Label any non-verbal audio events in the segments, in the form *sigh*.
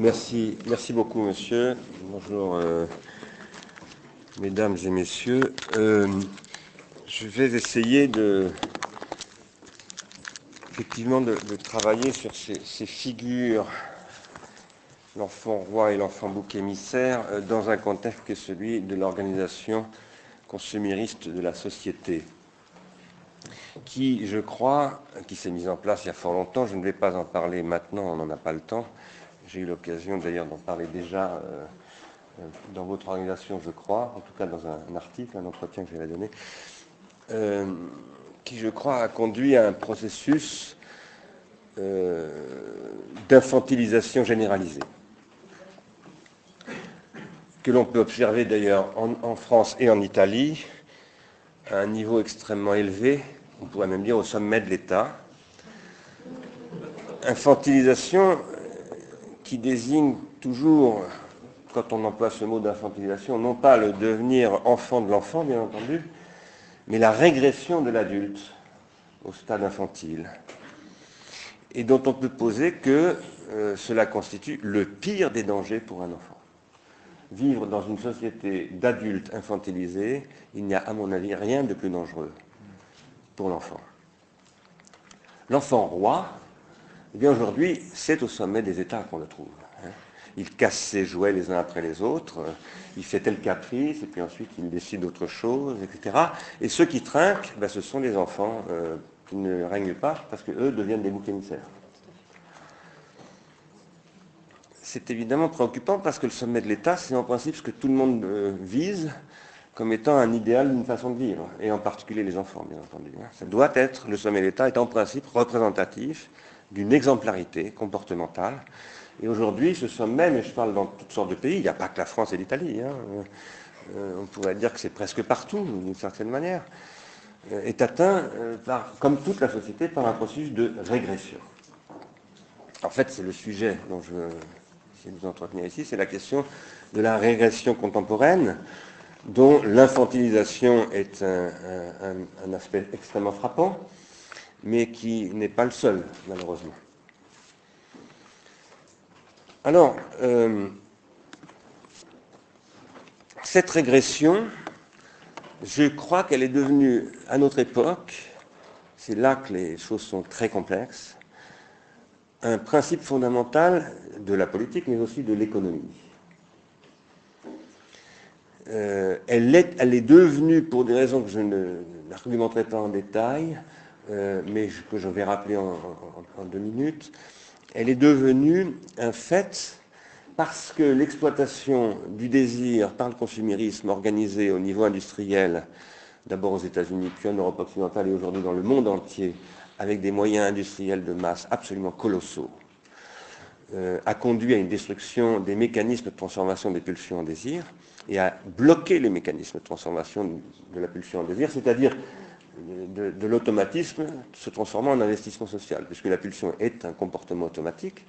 Merci, merci beaucoup, monsieur. Bonjour, euh, mesdames et messieurs. Euh, je vais essayer de, effectivement, de, travailler sur ces, figures, l'enfant roi et l'enfant bouc émissaire, euh, dans un contexte qui est celui de l'organisation consumériste de la société qui, je crois, qui s'est mise en place il y a fort longtemps. Je ne vais pas en parler maintenant, on n'en a pas le temps. J'ai eu l'occasion d'ailleurs d'en parler déjà euh, euh, dans votre organisation, je crois, en tout cas dans un, article, un entretien que j'avais donné, euh, qui, je crois, a conduit à un processus d'infantilisation généralisée, que l'on peut observer d'ailleurs en, France et en Italie à un niveau extrêmement élevé, on pourrait même dire au sommet de l'État. Infantilisation qui désigne toujours, quand on emploie ce mot d'infantilisation, non pas le devenir enfant de l'enfant, bien entendu, mais la régression de l'adulte au stade infantile, et dont on peut poser que euh, cela constitue le pire des dangers pour un enfant. Vivre dans une société d'adultes infantilisés, il n'y a à mon avis rien de plus dangereux pour l'enfant. L'enfant roi, eh bien aujourd'hui, c'est au sommet des États qu'on le trouve. Hein. Il casse ses jouets les uns après les autres, il fait tel caprice, et puis ensuite il décide autre chose, etc. Et ceux qui trinquent, ben, ce sont les enfants euh, qui ne règnent pas, parce qu'eux deviennent des boucs émissaires. C'est évidemment préoccupant parce que le sommet de l'État, c'est en principe ce que tout le monde euh, vise comme étant un idéal d'une façon de vivre, et en particulier les enfants, bien entendu. Hein. Ça doit être, le sommet de l'État est en principe représentatif d'une exemplarité comportementale. Et aujourd'hui, ce sommet, et je parle dans toutes sortes de pays, il n'y a pas que la France et l'Italie, hein, euh, on pourrait dire que c'est presque partout, d'une certaine manière, euh, est atteint, euh, par, comme toute la société, par un processus de régression. En fait, c'est le sujet dont je vais vous entretenir ici, c'est la question de la régression contemporaine, dont l'infantilisation est un aspect extrêmement frappant mais qui n'est pas le seul, malheureusement. Alors, euh, cette régression, je crois qu'elle est devenue, à notre époque, c'est là que les choses sont très complexes, un principe fondamental de la politique, mais aussi de l'économie. Euh, elle, est, elle, est, devenue, pour des raisons que je n'argumenterai pas en détail, euh, mais que je vais rappeler en, deux minutes, elle est devenue un fait parce que l'exploitation du désir par le consumérisme organisé au niveau industriel, d'abord aux États-Unis, puis en Europe occidentale et aujourd'hui dans le monde entier, avec des moyens industriels de masse absolument colossaux, euh, a conduit à une destruction des mécanismes de transformation des pulsions en désir et a bloqué les mécanismes de transformation de la pulsion en désir, c'est-à-dire de, l'automatisme se transformant en investissement social, puisque la pulsion est un comportement automatique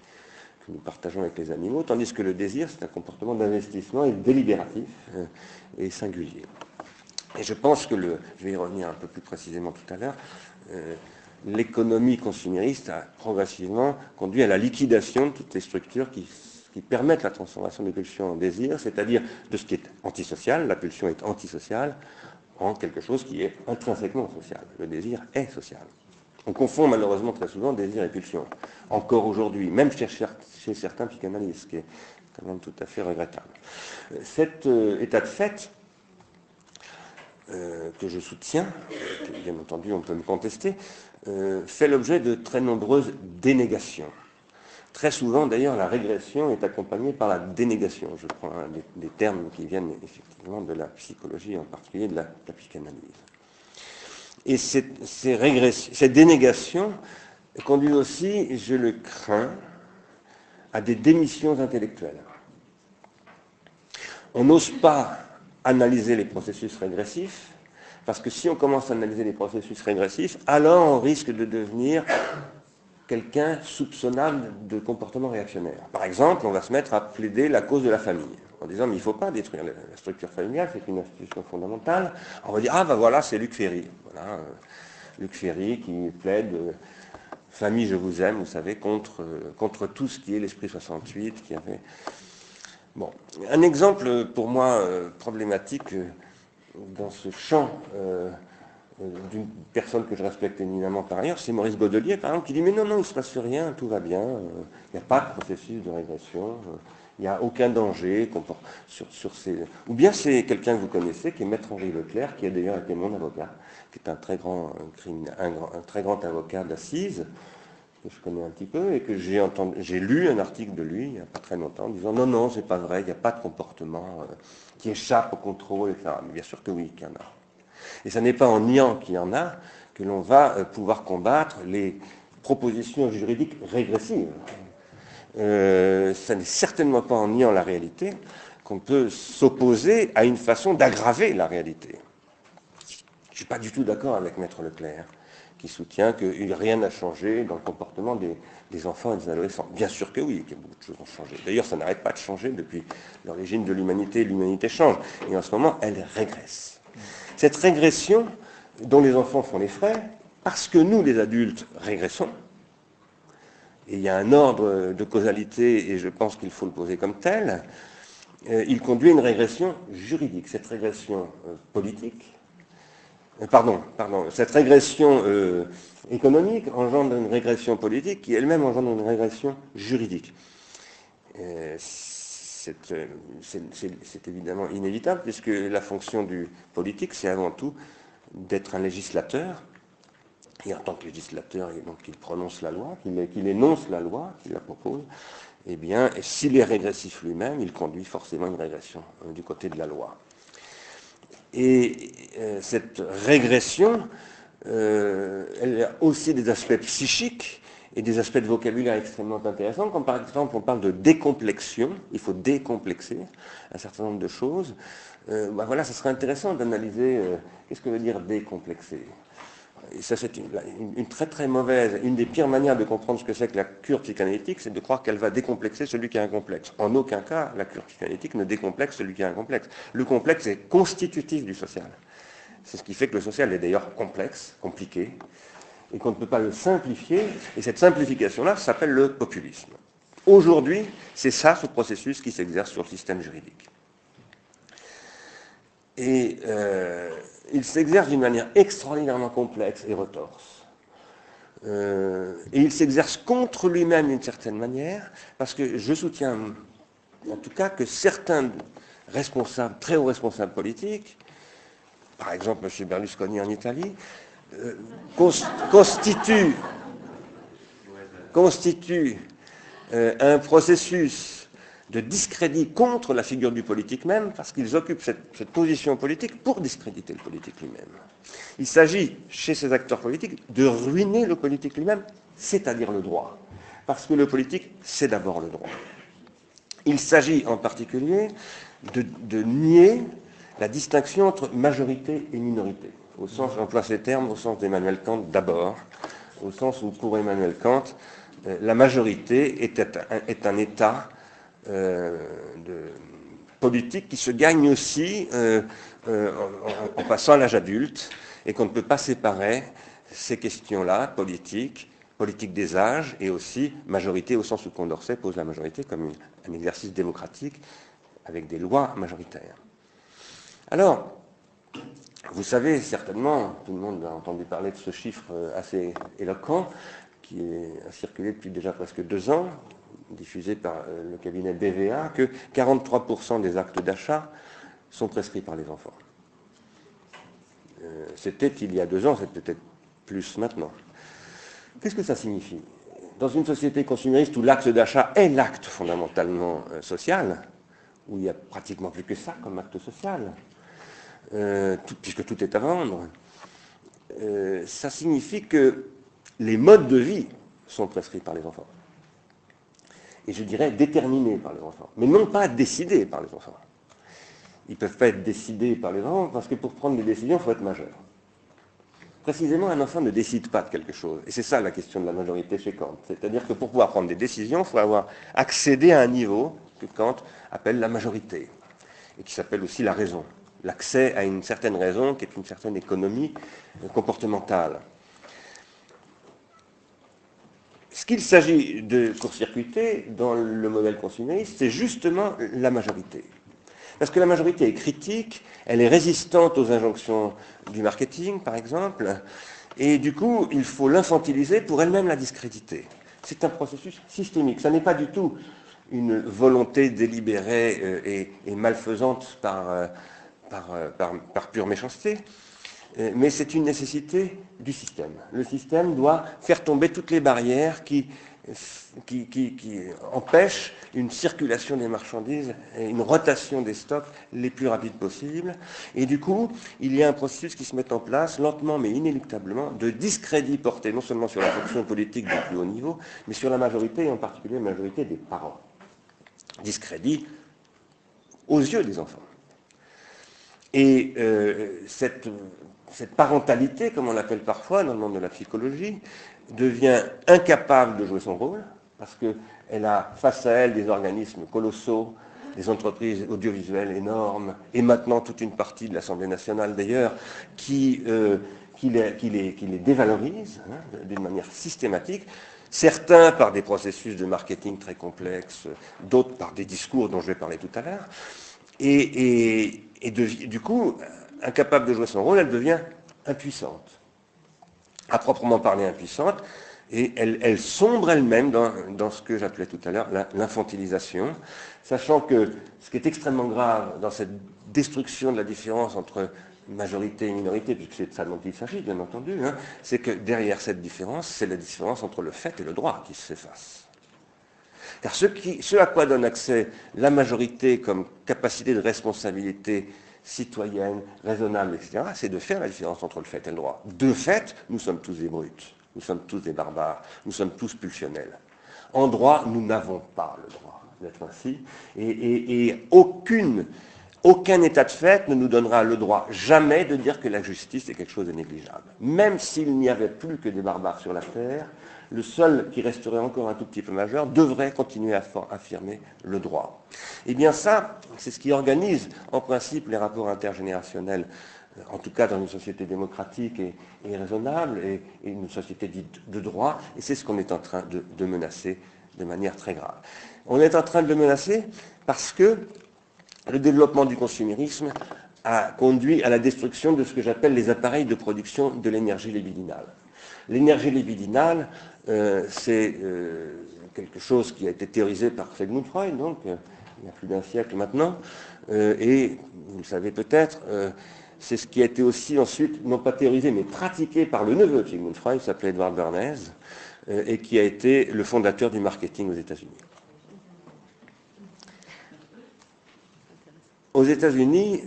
que nous partageons avec les animaux, tandis que le désir, c'est un comportement d'investissement et délibératif euh, et singulier. Et je pense que, je vais y revenir un peu plus précisément tout à l'heure, euh, l'économie consumériste a progressivement conduit à la liquidation de toutes les structures qui, qui permettent la transformation des pulsions en désir, c'est-à-dire de ce qui est antisocial, la pulsion est antisociale, en quelque chose qui est intrinsèquement social. Le désir est social. On confond malheureusement très souvent désir et pulsion. Encore aujourd'hui, même chez, certains psychanalystes, ce qui est quand même tout à fait regrettable. Cet euh, état de fait, euh, que je soutiens, que bien entendu on peut me contester, euh, fait l'objet de très nombreuses dénégations. Très souvent, d'ailleurs, la régression est accompagnée par la dénégation. Je prends des, termes qui viennent effectivement de la psychologie, en particulier de la, psychanalyse. Et cette, dénégation conduit aussi, je le crains, à des démissions intellectuelles. On n'ose pas analyser les processus régressifs, parce que si on commence à analyser les processus régressifs, alors on risque de devenir quelqu'un soupçonnable de comportement réactionnaire. Par exemple, on va se mettre à plaider la cause de la famille, en disant mais il ne faut pas détruire la, structure familiale, c'est une institution fondamentale. On va dire ah ben voilà c'est Luc Ferry, voilà, euh, Luc Ferry qui plaide euh, famille, je vous aime, vous savez, contre, contre tout ce qui est l'esprit 68 qui avait. Bon, un exemple pour moi problématique dans ce champ d'une personne que je respecte éminemment par ailleurs, c'est Maurice Godelier, par exemple, qui dit Mais non, non, il ne se passe rien, tout va bien, il n'y a pas de processus de régression. Il n'y a aucun danger sur, sur ces... Ou bien c'est quelqu'un que vous connaissez, qui est Maître Henri Leclerc, qui a d'ailleurs été mon avocat, qui est un très grand, un, très grand avocat d'assises, que je connais un petit peu, et que j'ai entendu, j'ai lu un article de lui, il n'y a pas très longtemps, disant non, non, c'est pas vrai, il n'y a pas de comportement euh, qui échappe au contrôle, etc. Mais bien sûr que oui, qu'il y en a. Et ce n'est pas en niant qu'il y en a que l'on va euh, pouvoir combattre les propositions juridiques régressives euh, ça n'est certainement pas en niant la réalité qu'on peut s'opposer à une façon d'aggraver la réalité. Je ne suis pas du tout d'accord avec Maître Leclerc, qui soutient que rien n'a changé dans le comportement des, enfants et des adolescents. Bien sûr que oui, que beaucoup de choses ont changé. D'ailleurs, ça n'arrête pas de changer depuis l'origine de l'humanité. L'humanité change. Et en ce moment, elle régresse. Cette régression dont les enfants font les frais, parce que nous, les adultes, régressons, et il y a un ordre de causalité, et je pense qu'il faut le poser comme tel, euh, il conduit à une régression juridique. Cette régression euh, politique, euh, pardon, pardon, cette régression économique engendre une régression politique qui elle-même engendre une régression juridique. C'est évidemment inévitable puisque la fonction du politique, c'est avant tout d'être un législateur et en tant que législateur, et donc qu'il prononce la loi, qu'il énonce la loi, qu'il la propose, eh bien, s'il est régressif lui-même, il conduit forcément une régression euh, du côté de la loi. Et euh, cette régression, euh, elle a aussi des aspects psychiques et des aspects de vocabulaire extrêmement intéressants, comme par exemple on parle de décomplexion, il faut décomplexer un certain nombre de choses. Ben voilà, ça serait intéressant d'analyser qu'est-ce que veut dire décomplexer? Et ça c'est une, très très mauvaise, une des pires manières de comprendre ce que c'est que la cure psychanalytique, c'est de croire qu'elle va décomplexer celui qui a un complexe. En aucun cas, la cure psychanalytique ne décomplexe celui qui a un complexe. Le complexe est constitutif du social. C'est ce qui fait que le social est d'ailleurs complexe, compliqué, et qu'on ne peut pas le simplifier, et cette simplification-là s'appelle le populisme. Aujourd'hui, c'est ça ce processus qui s'exerce sur le système juridique. Et euh, il s'exerce d'une manière extraordinairement complexe et retorse. Euh, et il s'exerce contre lui-même d'une certaine manière, parce que je soutiens en tout cas que certains responsables, très hauts responsables politiques, par exemple M. Berlusconi en Italie, euh, constituent, euh, un processus de discrédit contre la figure du politique même, parce qu'ils occupent cette, position politique pour discréditer le politique lui-même. Il s'agit, chez ces acteurs politiques, de ruiner le politique lui-même, c'est-à-dire le droit. Parce que le politique, c'est d'abord le droit. Il s'agit en particulier de, nier la distinction entre majorité et minorité. Au sens, j'emploie ces termes au sens d'Emmanuel Kant d'abord, au sens où pour Emmanuel Kant, euh, la majorité est un état euh, politique qui se gagne aussi euh, en, passant à l'âge adulte et qu'on ne peut pas séparer ces questions-là, politiques, politique des âges et aussi majorité au sens où Condorcet pose la majorité comme un exercice démocratique avec des lois majoritaires. Alors, vous savez certainement, tout le monde a entendu parler de ce chiffre assez éloquent qui a circulé depuis déjà presque deux ans, diffusé par euh, le cabinet BVA que 43% des actes d'achat sont prescrits par les enfants. Euh, c'était il y a deux ans, c'est peut-être plus maintenant. Qu'est-ce que ça signifie? Dans une société consumériste où l'acte d'achat est l'acte fondamentalement euh, social, où il n'y a pratiquement plus que ça comme acte social, puisque tout est à vendre, ça signifie que les modes de vie sont prescrits par les enfants et je dirais déterminés par les enfants, mais non pas décidés par les enfants. Ils ne peuvent pas être décidés par les enfants parce que pour prendre des décisions, il faut être majeur. Précisément, un enfant ne décide pas de quelque chose. Et c'est ça la question de la majorité chez Kant. C'est-à-dire que pour pouvoir prendre des décisions, il faut avoir accédé à un niveau que Kant appelle la majorité, et qui s'appelle aussi la raison. L'accès à une certaine raison, qui est une certaine économie comportementale. qu'il s'agit de court-circuiter dans le modèle consumériste, c'est justement la majorité. Parce que la majorité est critique, elle est résistante aux injonctions du marketing, par exemple, et du coup, il faut l'infantiliser pour elle-même la discréditer. C'est un processus systémique. Ça n'est pas du tout une volonté délibérée euh, et, malfaisante par, euh, euh, par, pure méchanceté, mais c'est une nécessité du système. Le système doit faire tomber toutes les barrières qui qui, empêche une circulation des marchandises et une rotation des stocks les plus rapides possibles. Et du coup, il y a un processus qui se met en place, lentement mais inéluctablement, de discrédit porté non seulement sur la fonction politique du plus haut niveau, mais sur la majorité, et en particulier la majorité des parents. Discrédit aux yeux des enfants. Et euh, cette, parentalité, comme on l'appelle parfois dans le monde de la psychologie, devient incapable de jouer son rôle, parce qu'elle a face à elle des organismes colossaux, des entreprises audiovisuelles énormes, et maintenant toute une partie de l'Assemblée nationale d'ailleurs, qui, euh, les, dévalorisent hein, d'une manière systématique, certains par des processus de marketing très complexes, d'autres par des discours dont je vais parler tout à l'heure, et du coup, incapable de jouer son rôle, elle devient impuissante. À proprement parler impuissante, et elle, sombre elle-même dans, ce que j'appelais tout à l'heure l'infantilisation, sachant que ce qui est extrêmement grave dans cette destruction de la différence entre majorité et minorité, puisque c'est de ça dont il s'agit, bien entendu, hein, c'est que derrière cette différence, c'est la différence entre le fait et le droit qui s'efface. Car ce, à quoi donne accès la majorité comme capacité de responsabilité citoyenne, raisonnable, etc., c'est de faire la différence entre le fait et le droit. De fait, nous sommes tous des brutes, nous sommes tous des barbares, nous sommes tous pulsionnels. En droit, nous n'avons pas le droit d'être ainsi, et, aucun état de fait ne nous donnera le droit jamais de dire que la justice est quelque chose de négligeable. Même s'il n'y avait plus que des barbares sur la terre, le seul qui resterait encore un tout petit peu majeur devrait continuer à affirmer le droit. Eh bien ça, c'est ce qui organise en principe les rapports intergénérationnels, euh, en tout cas dans une société démocratique et, raisonnable, et, une société dite de droit, et c'est ce qu'on est en train de menacer de manière très grave. On est en train de le menacer parce que le développement du consumérisme a conduit à la destruction de ce que j'appelle les appareils de production de l'énergie libidinale. L'énergie libidinale, euh, c'est euh, quelque chose qui a été théorisé par Sigmund Freud, donc euh, il y a plus d'un siècle maintenant, et vous le savez peut-être, c'est ce qui a été aussi ensuite, non pas théorisé, mais pratiqué par le neveu de Sigmund Freud, qui s'appelait Edward Bernays, et qui a été le fondateur du marketing aux États-Unis. Aux États-Unis,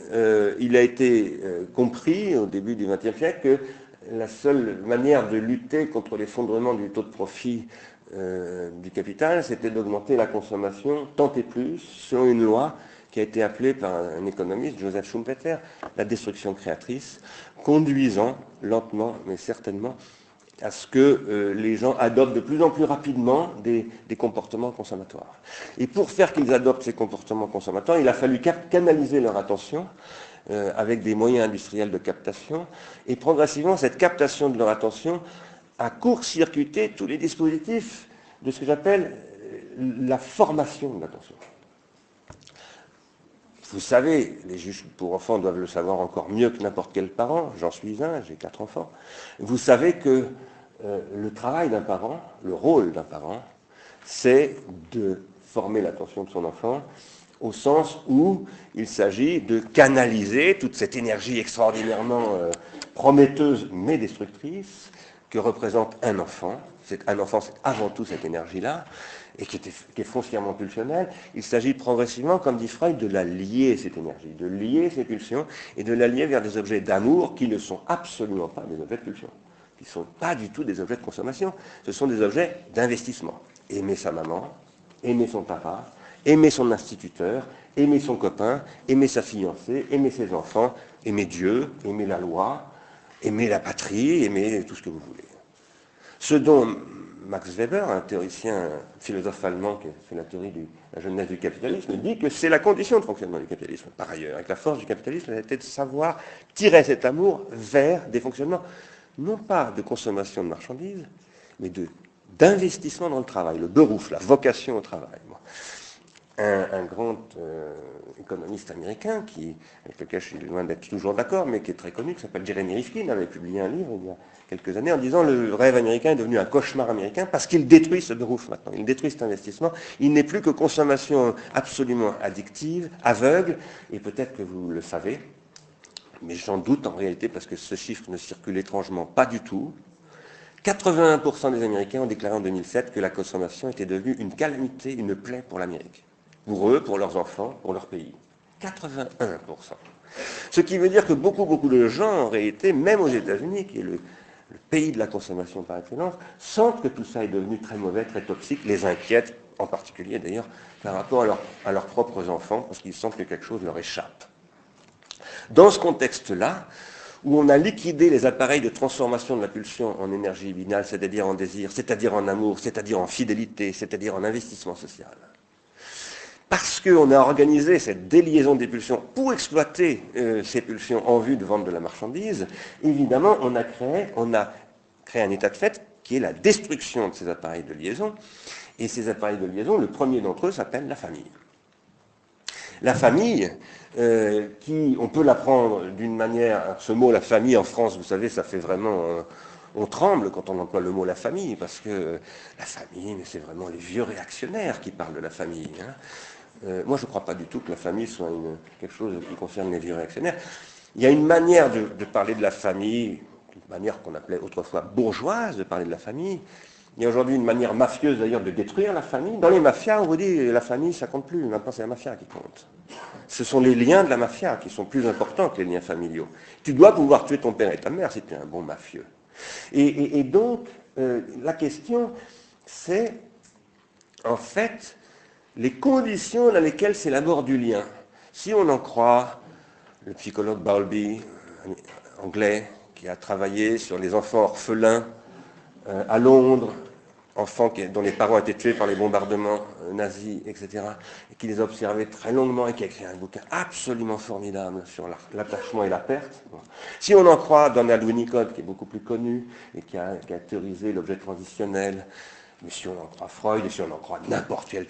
il a été compris au début du XXe siècle que la seule manière de lutter contre l'effondrement du taux de profit euh, du capital, c'était d'augmenter la consommation tant et plus, selon une loi qui a été appelée par un économiste, Joseph Schumpeter, la destruction créatrice, conduisant lentement mais certainement à ce que euh, les gens adoptent de plus en plus rapidement des, des comportements consommatoires. Et pour faire qu'ils adoptent ces comportements consommatoires, il a fallu canaliser leur attention euh, avec des moyens industriels de captation, et progressivement, cette captation de leur attention a court-circuité tous les dispositifs de ce que j'appelle euh, la formation de l'attention. Vous savez, les juges pour enfants doivent le savoir encore mieux que n'importe quel parent, j'en suis un, j'ai quatre enfants, vous savez que euh, le travail d'un parent, le rôle d'un parent, c'est de former l'attention de son enfant au sens où il s'agit de canaliser toute cette énergie extraordinairement euh, prometteuse mais destructrice que représente un enfant. Un enfant, c'est avant tout cette énergie-là, et qui, est foncièrement pulsionnelle. Il s'agit progressivement, comme dit Freud, de la lier, cette énergie, de lier ces pulsions, et de la lier vers des objets d'amour qui ne sont absolument pas des objets de pulsion, qui ne sont pas du tout des objets de consommation, ce sont des objets d'investissement. Aimer sa maman, aimer son papa, aimer son instituteur, aimer son copain, aimer sa fiancée, aimer ses enfants, aimer Dieu, aimer la loi, aimer la patrie, aimer tout ce que vous voulez. Ce dont Max Weber, un théoricien, philosophe allemand qui a fait la théorie de la jeunesse du capitalisme, dit que c'est la condition de fonctionnement du capitalisme. Par ailleurs, avec la force du capitalisme, c'était de savoir tirer cet amour vers des fonctionnements, non pas de consommation de marchandises, mais d'investissement dans le travail, le berouf, la vocation au travail. Un, grand euh, économiste américain, avec lequel je suis loin d'être toujours d'accord, mais qui est très connu, qui s'appelle Jeremy Rifkin, avait publié un livre il y a quelques années en disant le rêve américain est devenu un cauchemar américain parce qu'il détruit ce berouf maintenant, il détruit cet investissement. Il n'est plus que consommation absolument addictive, aveugle, et peut-être que vous le savez, mais j'en doute en réalité parce que ce chiffre ne circule étrangement pas du tout. 81% des Américains ont déclaré en 2007 que la consommation était devenue une calamité, une plaie pour l'Amérique. Pour eux, pour leurs enfants, pour leur pays. 81%. Ce qui veut dire que beaucoup, beaucoup de gens, en réalité, même aux États-Unis, qui est le, pays de la consommation par excellence, sentent que tout ça est devenu très mauvais, très toxique, les inquiète, en particulier d'ailleurs, par rapport à, à leurs propres enfants, parce qu'ils sentent que quelque chose leur échappe. Dans ce contexte-là, où on a liquidé les appareils de transformation de la pulsion en énergie binale, c'est-à-dire en désir, c'est-à-dire en amour, c'est-à-dire en fidélité, c'est-à-dire en investissement social. Parce qu'on a organisé cette déliaison des pulsions pour exploiter euh, ces pulsions en vue de vente de la marchandise, évidemment, on a créé, un état de fait qui est la destruction de ces appareils de liaison. Et ces appareils de liaison, le premier d'entre eux s'appelle la famille. La famille, euh, on peut l'apprendre d'une manière, ce mot la famille en France, vous savez, ça fait vraiment, euh, on tremble quand on emploie le mot la famille, parce que la famille, c'est vraiment les vieux réactionnaires qui parlent de la famille. Hein. Euh, moi, je ne crois pas du tout que la famille soit quelque chose qui concerne les vieux réactionnaires. Il y a une manière de, parler de la famille, une manière qu'on appelait autrefois bourgeoise de parler de la famille, il y a aujourd'hui une manière mafieuse d'ailleurs de détruire la famille. Dans les mafias, on vous dit la famille, ça compte plus. Maintenant, c'est la mafia qui compte. Ce sont les liens de la mafia qui sont plus importants que les liens familiaux. Tu dois pouvoir tuer ton père et ta mère si tu es un bon mafieux. Et, donc, euh, la question, c'est en fait les conditions dans lesquelles c'est la mort du lien. Si on en croit le psychologue Bowlby, anglais, qui a travaillé sur les enfants orphelins euh, à Londres, enfants dont les parents étaient tués par les bombardements euh, nazis, etc., et qui les a observés très longuement et qui a écrit un bouquin absolument formidable sur l'attachement et la perte. Si on en croit Donald Winnicott, qui est beaucoup plus connu et qui a théorisé l'objet transitionnel, mais si on en croit Freud, et si on en croit n'importe quel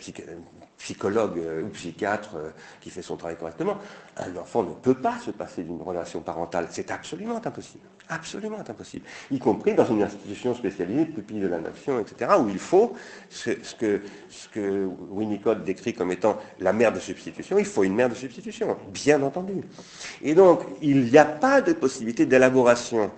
psychologue euh, ou psychiatre euh, qui fait son travail correctement, un enfant ne peut pas se passer d'une relation parentale. C'est absolument impossible. Absolument impossible. Y compris dans une institution spécialisée, pupille de la nation, etc., où il faut ce, que, ce que Winnicott décrit comme étant la mère de substitution, il faut une mère de substitution, bien entendu. Et donc, il n'y a pas de possibilité d'élaboration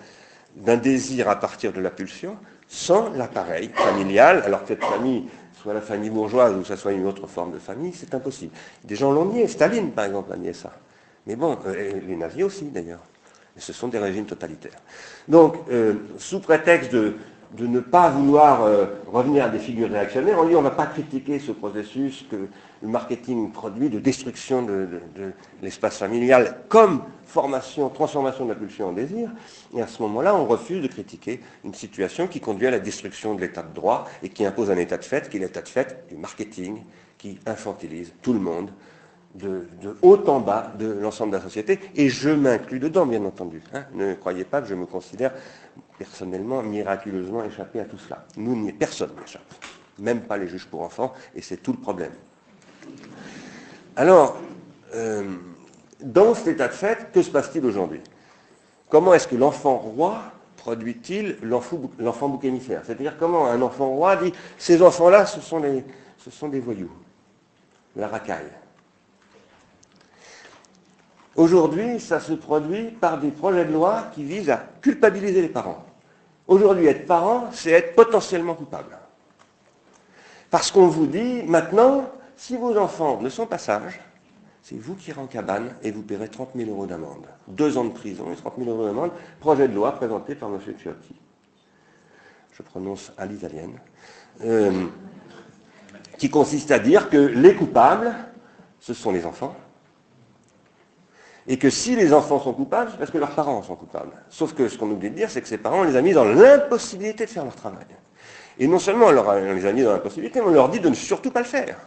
d'un désir à partir de la pulsion sans l'appareil familial, alors que cette famille soit la famille bourgeoise ou que ce soit une autre forme de famille, c'est impossible. Des gens l'ont nié, Staline par exemple a nié ça. Mais bon, euh, les nazis aussi d'ailleurs. Ce sont des régimes totalitaires. Donc, euh, sous prétexte de, ne pas vouloir euh, revenir à des figures réactionnaires, on dit on ne va pas critiquer ce processus que le marketing produit de destruction de, l'espace familial comme formation, transformation de la pulsion en désir. Et à ce moment-là, on refuse de critiquer une situation qui conduit à la destruction de l'état de droit et qui impose un état de fait, qui est l'état de fait du marketing, qui infantilise tout le monde, de, haut en bas de l'ensemble de la société, et je m'inclus dedans, bien entendu. Hein. Ne croyez pas que je me considère personnellement miraculeusement échappé à tout cela. Nous, personne n'échappe, même pas les juges pour enfants, et c'est tout le problème. Alors, euh, dans cet état de fait, que se passe-t-il aujourd'hui? Comment est-ce que l'enfant roi produit-il l'enfant bouc émissaire C'est-à-dire comment un enfant roi dit ces enfants-là, ce, sont ce sont des voyous, la racaille. Aujourd'hui, ça se produit par des projets de loi qui visent à culpabiliser les parents. Aujourd'hui, être parent, c'est être potentiellement coupable. Parce qu'on vous dit, maintenant, si vos enfants ne sont pas sages, c'est vous qui irez en cabane et vous paierez 30 000 euros d'amende. Deux ans de prison et 30 000 euros d'amende. Projet de loi présenté par M. Ciotti. Je prononce à l'italienne. Euh, qui consiste à dire que les coupables, ce sont les enfants. Et que si les enfants sont coupables, c'est parce que leurs parents sont coupables. Sauf que ce qu'on oublie de dire, c'est que ces parents, on les a mis dans l'impossibilité de faire leur travail. Et non seulement on, les a mis dans l'impossibilité, mais on leur dit de ne surtout pas le faire.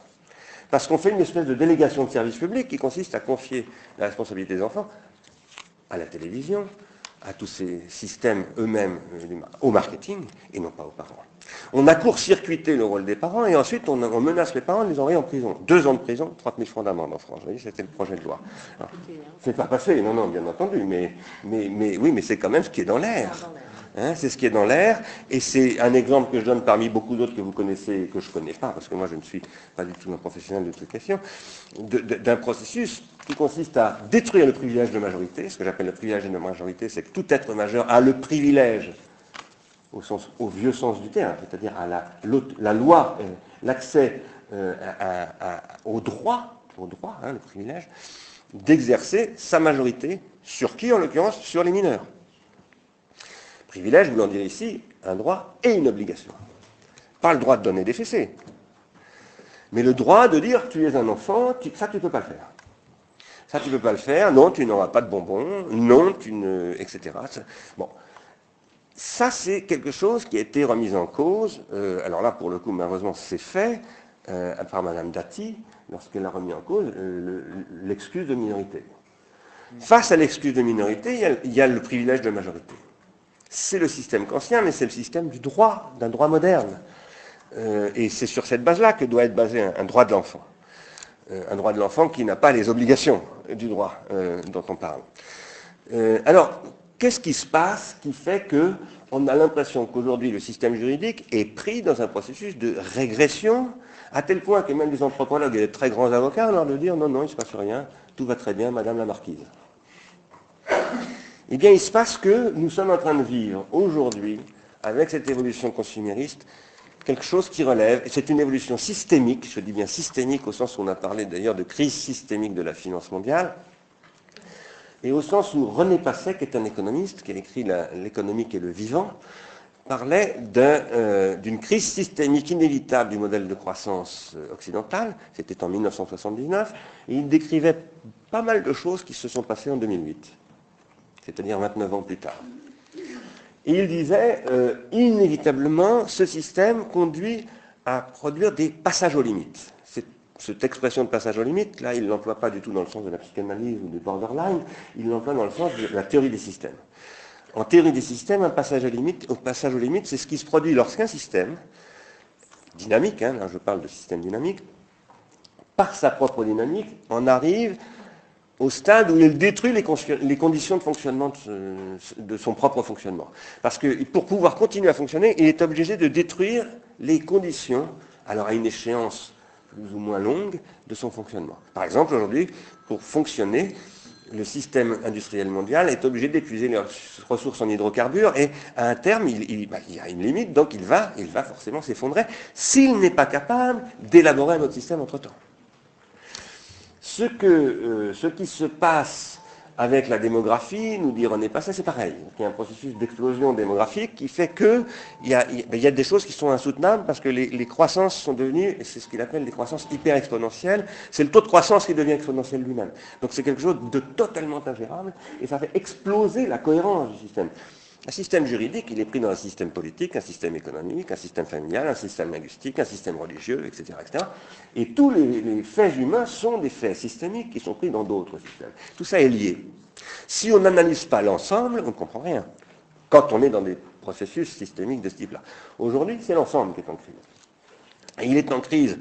Parce qu'on fait une espèce de délégation de service public qui consiste à confier la responsabilité des enfants à la télévision, à tous ces systèmes eux-mêmes euh, au marketing et non pas aux parents. On a court-circuité le rôle des parents et ensuite on, menace les parents de les envoyer en prison. Deux ans de prison, 30 000 francs d'amende en France. Vous voyez, c'était le projet de loi. C'est pas passé, non, non, bien entendu, mais, mais, mais oui, mais c'est quand même ce qui est dans l'air. Hein, c'est ce qui est dans l'air, et c'est un exemple que je donne parmi beaucoup d'autres que vous connaissez et que je ne connais pas, parce que moi je ne suis pas du tout un professionnel de l'éducation, d'un processus qui consiste à détruire le privilège de majorité. Ce que j'appelle le privilège de majorité, c'est que tout être majeur a le privilège, au, vieux sens du terme, c'est-à-dire à la, la loi, euh, l'accès euh, au droit, au droit, hein, le privilège, d'exercer sa majorité sur qui, en l'occurrence, sur les mineurs. Privilège voulant dire ici un droit et une obligation. Pas le droit de donner des fessées, mais le droit de dire tu es un enfant, ça tu ne peux pas le faire. Ça tu ne peux pas le faire, non, tu n'auras pas de bonbons, non, tu ne. etc. Bon. Ça, c'est quelque chose qui a été remis en cause. Euh, alors là, pour le coup, malheureusement, c'est fait euh, par Mme Dati, lorsqu'elle a remis en cause euh, l'excuse de minorité. Face à l'excuse de minorité, il y, a, le privilège de majorité. C'est le système kantien, mais c'est le système du droit, d'un droit moderne. Euh, et c'est sur cette base-là que doit être basé un, droit de l'enfant. Euh, un droit de l'enfant qui n'a pas les obligations du droit euh, dont on parle. alors, qu'est-ce qui se passe qui fait que on a l'impression qu'aujourd'hui le système juridique est pris dans un processus de régression, à tel point que même les anthropologues et les très grands avocats ont l'air dire non, non, il ne se passe rien, tout va très bien, Madame la Marquise. Eh bien, il se passe que nous sommes en train de vivre aujourd'hui, avec cette évolution consumériste, quelque chose qui relève, et c'est une évolution systémique, je dis bien systémique au sens où on a parlé d'ailleurs de crise systémique de la finance mondiale, et au sens où René Passet, qui est un économiste, qui a écrit L'économique et le vivant, parlait euh, d'une crise systémique inévitable du modèle de croissance euh, occidental, c'était en 1979, et il décrivait pas mal de choses qui se sont passées en 2008 c'est-à-dire 29 ans plus tard. Et il disait, euh, inévitablement, ce système conduit à produire des passages aux limites. Cette expression de passage aux limites, là, il ne l'emploie pas du tout dans le sens de la psychanalyse ou du borderline, il l'emploie dans le sens de la théorie des systèmes. En théorie des systèmes, un passage, à limite, au passage aux limites, c'est ce qui se produit lorsqu'un système, dynamique, hein, là je parle de système dynamique, par sa propre dynamique, en arrive au stade où il détruit les, conditions de fonctionnement de, son propre fonctionnement. Parce que pour pouvoir continuer à fonctionner, il est obligé de détruire les conditions, alors à une échéance plus ou moins longue, de son fonctionnement. Par exemple, aujourd'hui, pour fonctionner, le système industriel mondial est obligé d'épuiser les ressources en hydrocarbures et à un terme, il, bah, y a une limite, donc il va, il va forcément s'effondrer s'il n'est pas capable d'élaborer un autre système entre-temps. Ce, que, euh, ce qui se passe avec la démographie, nous dire on n'est pas ça, c'est pareil. Il y a un processus d'explosion démographique qui fait qu'il y, a, il y a des choses qui sont insoutenables parce que les, croissances sont devenues, et c'est ce qu'il appelle des croissances hyper exponentielles, c'est le taux de croissance qui devient exponentiel lui-même. Donc c'est quelque chose de totalement ingérable et ça fait exploser la cohérence du système. Un système juridique, il est pris dans un système politique, un système économique, un système familial, un système linguistique, un système religieux, etc. etc. Et tous les, faits humains sont des faits systémiques qui sont pris dans d'autres systèmes. Tout ça est lié. Si on n'analyse pas l'ensemble, on ne comprend rien. Quand on est dans des processus systémiques de ce type-là. Aujourd'hui, c'est l'ensemble qui est en crise. Et il est en crise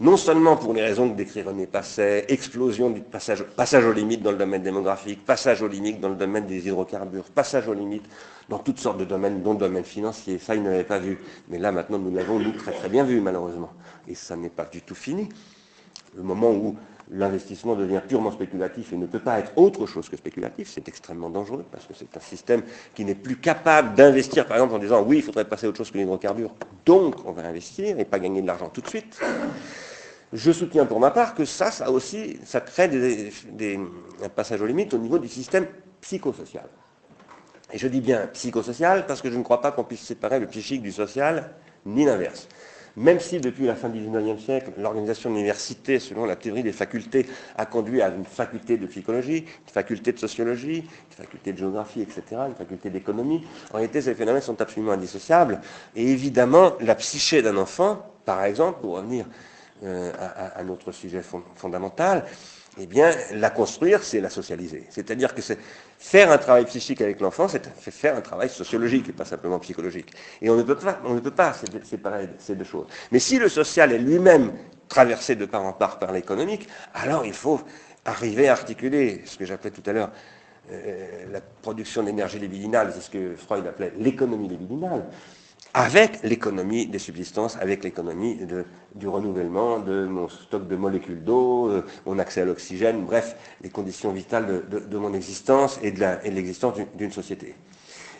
non seulement pour les raisons que décrit René Passet, explosion du passage, passage aux limites dans le domaine démographique, passage aux limites dans le domaine des hydrocarbures, passage aux limites dans toutes sortes de domaines, dont le domaine financier. Ça, il n'avait pas vu. Mais là, maintenant, nous l'avons, nous, très très bien vu, malheureusement. Et ça n'est pas du tout fini. Le moment où l'investissement devient purement spéculatif et ne peut pas être autre chose que spéculatif, c'est extrêmement dangereux parce que c'est un système qui n'est plus capable d'investir, par exemple, en disant oui, il faudrait passer autre chose que l'hydrocarbure, donc on va investir et pas gagner de l'argent tout de suite. Je soutiens pour ma part que ça, ça aussi, ça crée un passage aux limites au niveau du système psychosocial. Et je dis bien psychosocial parce que je ne crois pas qu'on puisse séparer le psychique du social, ni l'inverse. Même si depuis la fin du XIXe siècle, l'organisation de l'université, selon la théorie des facultés, a conduit à une faculté de psychologie, une faculté de sociologie, une faculté de géographie, etc., une faculté d'économie, en réalité, ces phénomènes sont absolument indissociables. Et évidemment, la psyché d'un enfant, par exemple, pour revenir euh, à, notre sujet fondamental, eh bien, la construire, c'est la socialiser. C'est-à-dire que faire un travail psychique avec l'enfant, c'est faire un travail sociologique et pas simplement psychologique. Et on ne peut pas, séparer ces deux choses. Mais si le social est lui-même traversé de part en part par l'économique, alors il faut arriver à articuler ce que j'appelais tout à l'heure euh, la production d'énergie libidinale, c'est ce que Freud appelait l'économie libidinale, avec l'économie des subsistances, avec l'économie du renouvellement de mon stock de molécules d'eau, euh, mon accès à l'oxygène, bref, les conditions vitales de, mon existence et de l'existence d'une société.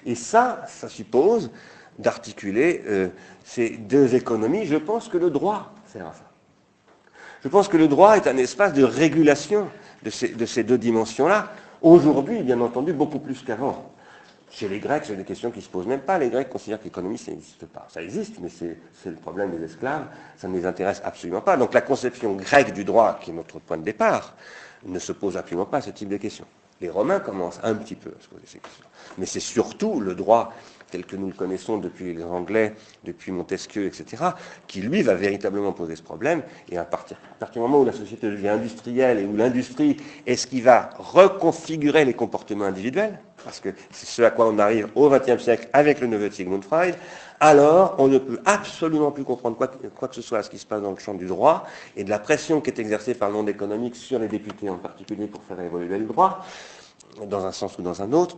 Et ça, ça suppose d'articuler euh, ces deux économies. Je pense que le droit sert à ça. Je pense que le droit est un espace de régulation de ces deux dimensions-là. Aujourd'hui, bien entendu, beaucoup plus qu'avant. Chez les Grecs, c'est des questions qui ne se posent même pas. Les Grecs considèrent que l'économie, ça n'existe pas. Ça existe, mais c'est le problème des esclaves. Ça ne les intéresse absolument pas. Donc la conception grecque du droit, qui est notre point de départ, ne se pose absolument pas à ce type de questions. Les Romains commencent un petit peu à se poser ces questions. Mais c'est surtout le droit tel que nous le connaissons depuis les Anglais, depuis Montesquieu, etc., qui lui va véritablement poser ce problème. Et à partir, du moment où la société devient industrielle et où l'industrie est ce qui va reconfigurer les comportements individuels, parce que c'est ce à quoi on arrive au XXe siècle avec le neveu de Sigmund Freud, alors on ne peut absolument plus comprendre quoi, quoi, que ce soit à ce qui se passe dans le champ du droit et de la pression qui est exercée par le monde économique sur les députés en particulier pour faire évoluer le droit, dans un sens ou dans un autre,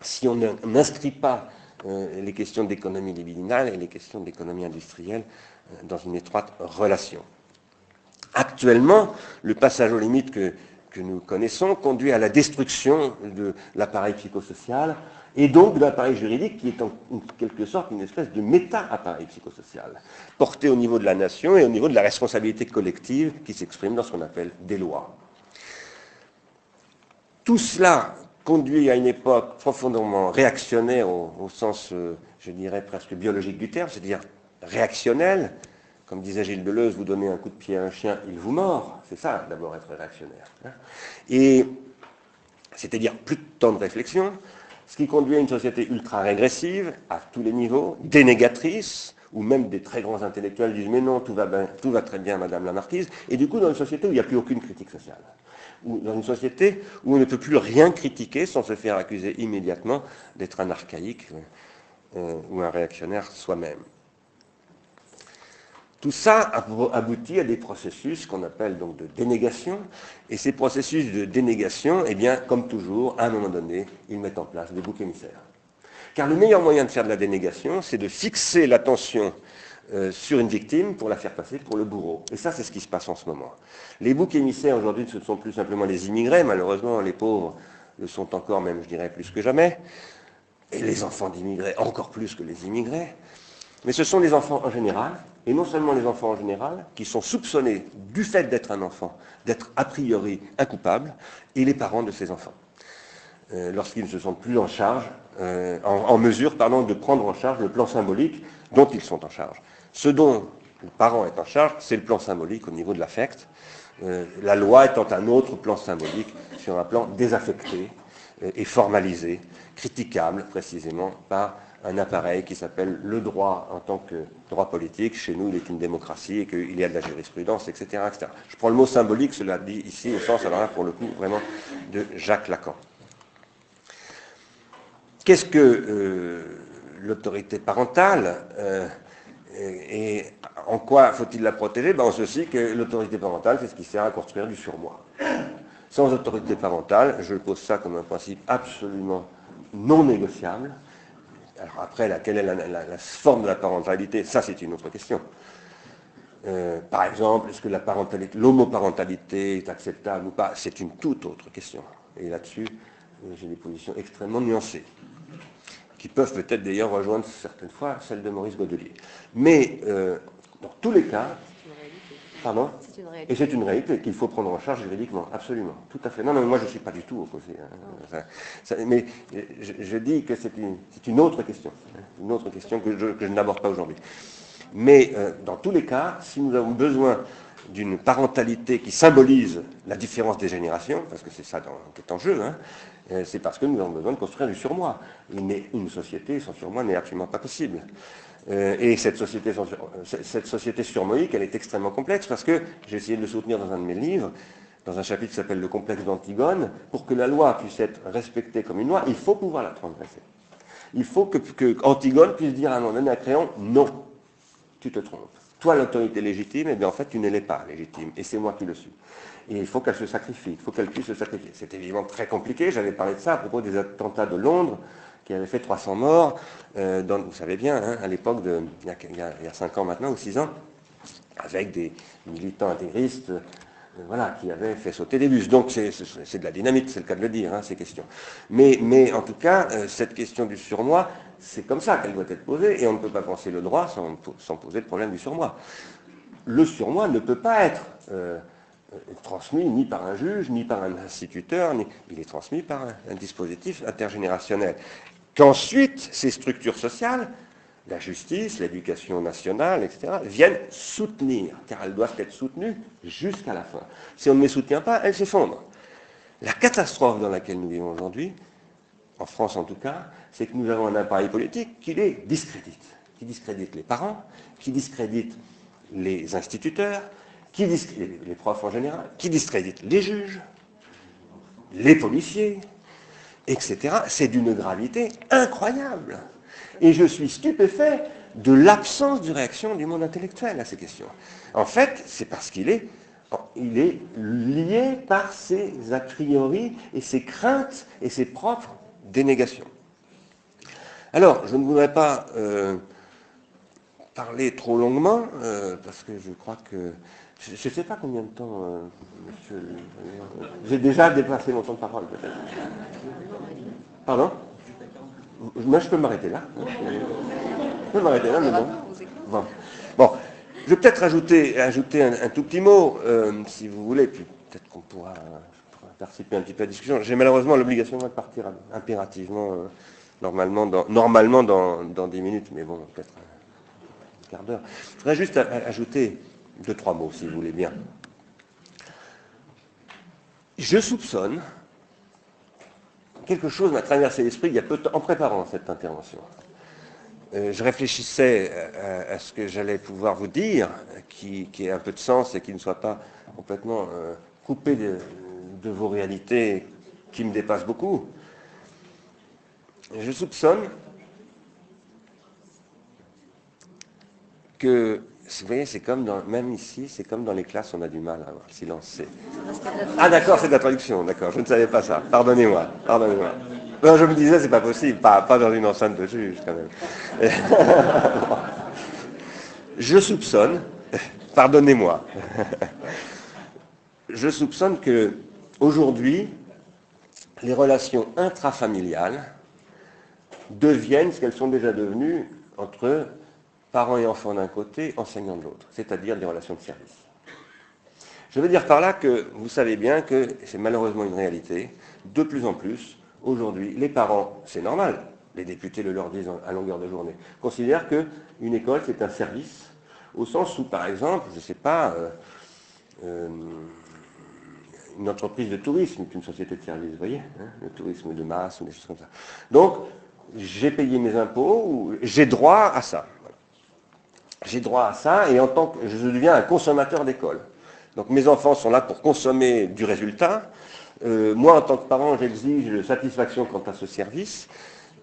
si on n'inscrit pas les questions d'économie libidinale et les questions d'économie industrielle euh, dans une étroite relation. Actuellement, le passage aux limites que, que nous connaissons conduit à la destruction de l'appareil psychosocial et donc de l'appareil juridique qui est en quelque sorte une espèce de méta-appareil psychosocial, porté au niveau de la nation et au niveau de la responsabilité collective qui s'exprime dans ce qu'on appelle des lois. Tout cela conduit à une époque profondément réactionnaire au, sens, euh, je dirais, presque biologique du terme, c'est-à-dire réactionnel. Comme disait Gilles Deleuze, vous donnez un coup de pied à un chien, il vous mord. C'est ça, d'abord, être réactionnaire. Hein. Et c'est-à-dire plus de temps de réflexion, ce qui conduit à une société ultra régressive, à tous les niveaux, dénégatrice, où même des très grands intellectuels disent mais non, tout va, tout va très bien, Madame la Marquise, et du coup dans une société où il n'y a plus aucune critique sociale dans une société où on ne peut plus rien critiquer sans se faire accuser immédiatement d'être un archaïque euh, ou un réactionnaire soi-même. Tout ça aboutit à des processus qu'on appelle donc de dénégation, et ces processus de dénégation, eh bien, comme toujours, à un moment donné, ils mettent en place des boucs émissaires. Car le meilleur moyen de faire de la dénégation, c'est de fixer l'attention euh, sur une victime pour la faire passer pour le bourreau. Et ça, c'est ce qui se passe en ce moment. Les boucs émissaires aujourd'hui, ce ne sont plus simplement les immigrés, malheureusement, les pauvres le sont encore même, je dirais, plus que jamais, et les enfants d'immigrés encore plus que les immigrés. Mais ce sont les enfants en général, et non seulement les enfants en général, qui sont soupçonnés du fait d'être un enfant, d'être a priori incoupable, et les parents de ces enfants, euh, lorsqu'ils ne se sentent plus en charge, euh, en, mesure, de prendre en charge le plan symbolique dont ils sont en charge. Ce dont le parent est en charge, c'est le plan symbolique au niveau de l'affect, euh, la loi étant un autre plan symbolique sur un plan désaffecté euh, et formalisé, critiquable précisément par un appareil qui s'appelle le droit en tant que droit politique. Chez nous, il est une démocratie et qu'il y a de la jurisprudence, etc.. Je prends le mot symbolique, cela dit ici au sens, alors là, pour le coup, vraiment de Jacques Lacan. Qu'est-ce que euh, l'autorité parentale et, en quoi faut-il la protéger? Ben, En ceci que l'autorité parentale, c'est ce qui sert à construire du surmoi. Sans autorité parentale, je pose ça comme un principe absolument non négociable. Alors après, quelle est la, forme de la parentalité? Ça, c'est une autre question. Euh, par exemple, est-ce que la parentalité, l'homoparentalité est acceptable ou pas? C'est une toute autre question. Et là-dessus, euh, j'ai des positions extrêmement nuancées qui peuvent peut-être d'ailleurs rejoindre certaines fois celle de Maurice Godelier. Mais euh, dans tous les cas, Pardon Et c'est une réalité qu'il faut prendre en charge juridiquement, absolument, tout à fait. Non, non, moi je ne suis pas du tout opposé. Hein. mais je, dis que c'est une, autre question, hein, une autre question que je, n'aborde pas aujourd'hui. Mais euh, dans tous les cas, si nous avons besoin d'une parentalité qui symbolise la différence des générations, parce que c'est ça qui est en jeu, hein, euh, c'est parce que nous avons besoin de construire du surmoi. Mais une société sans surmoi n'est absolument pas possible. Euh, et cette société, euh, cette société surmoïque, elle est extrêmement complexe parce que, j'ai essayé de le soutenir dans un de mes livres, dans un chapitre qui s'appelle le complexe d'Antigone, pour que la loi puisse être respectée comme une loi, il faut pouvoir la transgresser. Il faut que Antigone puisse dire à un moment donné à Créon, non, tu te trompes. Toi, l'autorité légitime, eh bien, en fait, tu ne l'es pas légitime, et c'est moi qui le suis. Et il faut qu'elle se sacrifie, il faut qu'elle puisse se sacrifier. C'est évidemment très compliqué, j'avais parlé de ça à propos des attentats de Londres, qui avaient fait 300 morts, euh, vous savez bien, hein, à l'époque, il, y a, il 5 ans maintenant, ou 6 ans, avec des militants intégristes euh, voilà, qui avaient fait sauter des bus. Donc c'est de la dynamite, c'est le cas de le dire, hein, ces questions. Mais, mais, en tout cas, euh, cette question du surmoi, c'est comme ça qu'elle doit être posée, et on ne peut pas penser le droit sans, poser le problème du surmoi. Le surmoi ne peut pas être transmis ni par un juge, ni par un instituteur, ni... il est transmis par un, dispositif intergénérationnel. Qu'ensuite, ces structures sociales, la justice, l'éducation nationale, etc., viennent soutenir, car elles doivent être soutenues jusqu'à la fin. Si on ne les soutient pas, elles s'effondrent. La catastrophe dans laquelle nous vivons aujourd'hui, en France en tout cas, c'est que nous avons un appareil politique qui les discrédite, qui discrédite les parents, qui discrédite les instituteurs, qui les profs en général, qui discréditent les juges, les policiers, etc. C'est d'une gravité incroyable. Et je suis stupéfait de l'absence de réaction du monde intellectuel à ces questions. En fait, c'est parce qu'il est, il est lié par ses a priori et ses craintes et ses propres dénégations. Alors, je ne voudrais pas euh, parler trop longuement, euh, parce que je crois que je ne sais pas combien de temps, euh, monsieur. J'ai déjà dépassé mon temps de parole, peut-être. Pardon? Moi, je peux m'arrêter là. Je peux m'arrêter là, mais bon. Bon. Je vais peut-être ajouter, un, tout petit mot, si vous voulez, puis peut-être qu'on pourra, participer un petit peu à la discussion. J'ai malheureusement l'obligation de partir impérativement, normalement, dans, normalement dans, dans 10 minutes, mais bon, peut-être un quart d'heure. Je voudrais juste ajouter deux, trois mots, si vous voulez bien. Je soupçonne, quelque chose m'a traversé l'esprit il y a peu de temps, en préparant cette intervention. Euh, je réfléchissais à, ce que j'allais pouvoir vous dire, qui, ait un peu de sens et qui ne soit pas complètement euh, coupé de, vos réalités qui me dépassent beaucoup. Je soupçonne que vous voyez, c'est comme dans, même ici, c'est comme dans les classes, on a du mal à avoir le silence. Ah d'accord, c'est de la traduction, d'accord, je ne savais pas ça. Pardonnez-moi, pardonnez-moi. je me disais, c'est pas possible, pas, pas dans une enceinte de juge quand même. *laughs* je soupçonne, pardonnez-moi, *laughs* je soupçonne que aujourd'hui, les relations intrafamiliales deviennent ce qu'elles sont déjà devenues entre parents et enfants d'un côté, enseignants de l'autre, c'est-à-dire des relations de service. Je veux dire par là que vous savez bien que c'est malheureusement une réalité, de plus en plus, aujourd'hui, les parents, c'est normal, les députés le leur disent à longueur de journée, considèrent qu'une école, c'est un service, au sens où, par exemple, je ne sais pas, euh, euh, une entreprise de tourisme est une société de service, vous voyez, hein, le tourisme de masse ou des choses comme ça. Donc, j'ai payé mes impôts, j'ai droit à ça j'ai droit à ça et en tant que je deviens un consommateur d'école. Donc mes enfants sont là pour consommer du résultat. Euh, moi, en tant que parent, j'exige satisfaction quant à ce service.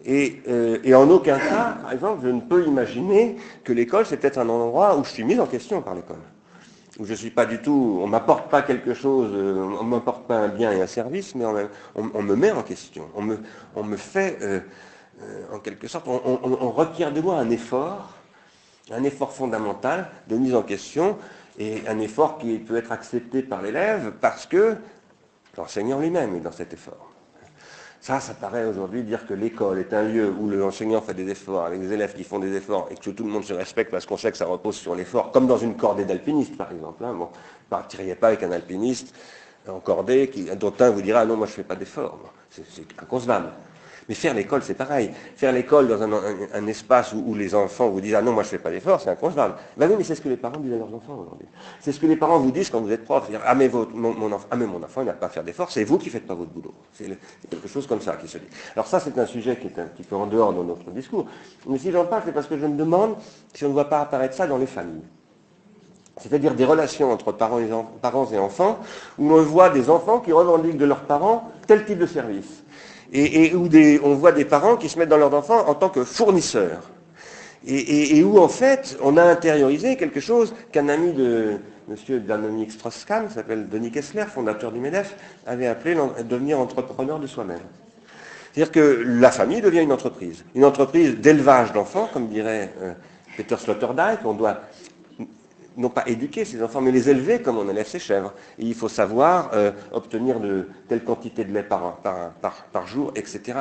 Euh, et, en aucun cas, par exemple, je ne peux imaginer que l'école, c'est peut-être un endroit où je suis mis en question par l'école. Où je ne suis pas du tout, on ne m'apporte pas quelque chose, euh, on ne m'apporte pas un bien et un service, mais on, me met en question. On me, on me fait, en quelque sorte, on requiert de moi un effort un effort fondamental de mise en question et un effort qui peut être accepté par l'élève parce que l'enseignant lui-même est dans cet effort. Ça, ça paraît aujourd'hui dire que l'école est un lieu où l'enseignant fait des efforts avec des élèves qui font des efforts et que tout le monde se respecte parce qu'on sait que ça repose sur l'effort, comme dans une cordée d'alpinistes par exemple. Hein. Bon, ne partiriez pas avec un alpiniste en cordée qui, dont un vous dira non, moi je ne fais pas d'efforts. C'est inconcevable. Mais faire l'école, c'est pareil. Faire l'école dans un, espace où, les enfants vous disent Ah non, moi je ne fais pas d'effort, c'est inconcevable. Ben oui, mais c'est ce que les parents disent à leurs enfants aujourd'hui. C'est ce que les parents vous disent quand vous êtes prof. Ah mais, mon, enfant, ah, mais mon enfant, il n'a pas à faire d'effort, c'est vous qui ne faites pas votre boulot. C'est quelque chose comme ça qui se dit. Alors ça, c'est un sujet qui est un petit peu en dehors de notre discours. Mais si j'en parle, c'est parce que je me demande si on ne voit pas apparaître ça dans les familles. c'est-à-dire des relations entre parents et, enfants, où on voit des enfants qui revendiquent de leurs parents tel type de service, et, où on voit des parents qui se mettent dans leurs enfants en tant que fournisseurs, et, où en fait on a intériorisé quelque chose qu'un ami de M. Dominique Strauss-Kahn, s'appelle Denis Kessler, fondateur du MEDEF, avait appelé devenir entrepreneur de soi-même. C'est-à-dire que la famille devient une entreprise, une entreprise d'élevage d'enfants, comme dirait euh, Peter Sloterdijk, on doit non pas éduquer ses enfants, mais les élever comme on élève ses chèvres. Et il faut savoir euh, obtenir de telle quantité de lait par, par, jour, etc..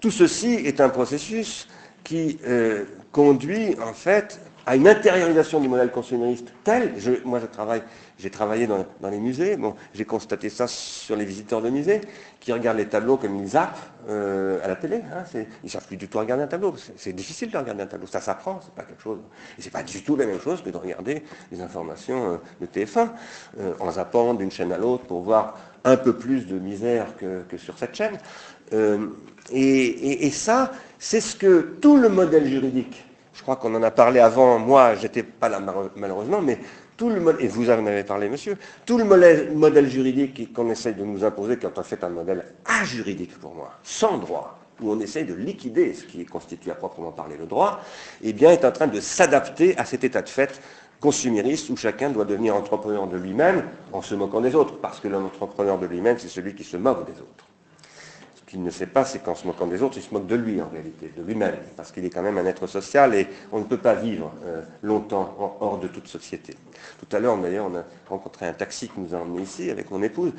Tout ceci est un processus qui euh, conduit en fait à une intériorisation du modèle consumériste tel, moi je travaille, j'ai travaillé dans, les musées, bon, j'ai constaté ça sur les visiteurs de musées, qui regardent les tableaux comme ils zappent euh, à la télé. Hein, ils ne savent plus du tout regarder un tableau. C'est difficile de regarder un tableau. Ça s'apprend, c'est pas quelque chose. Et c'est pas du tout la même chose que de regarder les informations euh, de TF1 euh, en zappant d'une chaîne à l'autre pour voir un peu plus de misère que, sur cette chaîne. et ça, c'est ce que tout le modèle juridique je crois qu'on en a parlé avant, moi, j'étais pas là malheureusement, mais tout le et vous en avez parlé, monsieur, tout le modèle, juridique qu'on essaye de nous imposer, qui est en fait un modèle ajuridique pour moi, sans droit, où on essaye de liquider ce qui constitue à proprement parler le droit, eh bien, est en train de s'adapter à cet état de fait consumériste où chacun doit devenir entrepreneur de lui-même en se moquant des autres, parce que l'entrepreneur de lui-même, c'est celui qui se moque des autres qu'il ne sait pas, c'est qu'en se moquant des autres, il se moque de lui en réalité, de lui-même, parce qu'il est quand même un être social et on ne peut pas vivre euh, longtemps hors de toute société. Tout à l'heure, d'ailleurs, on a rencontré un taxi qui nous a emmenés ici avec mon épouse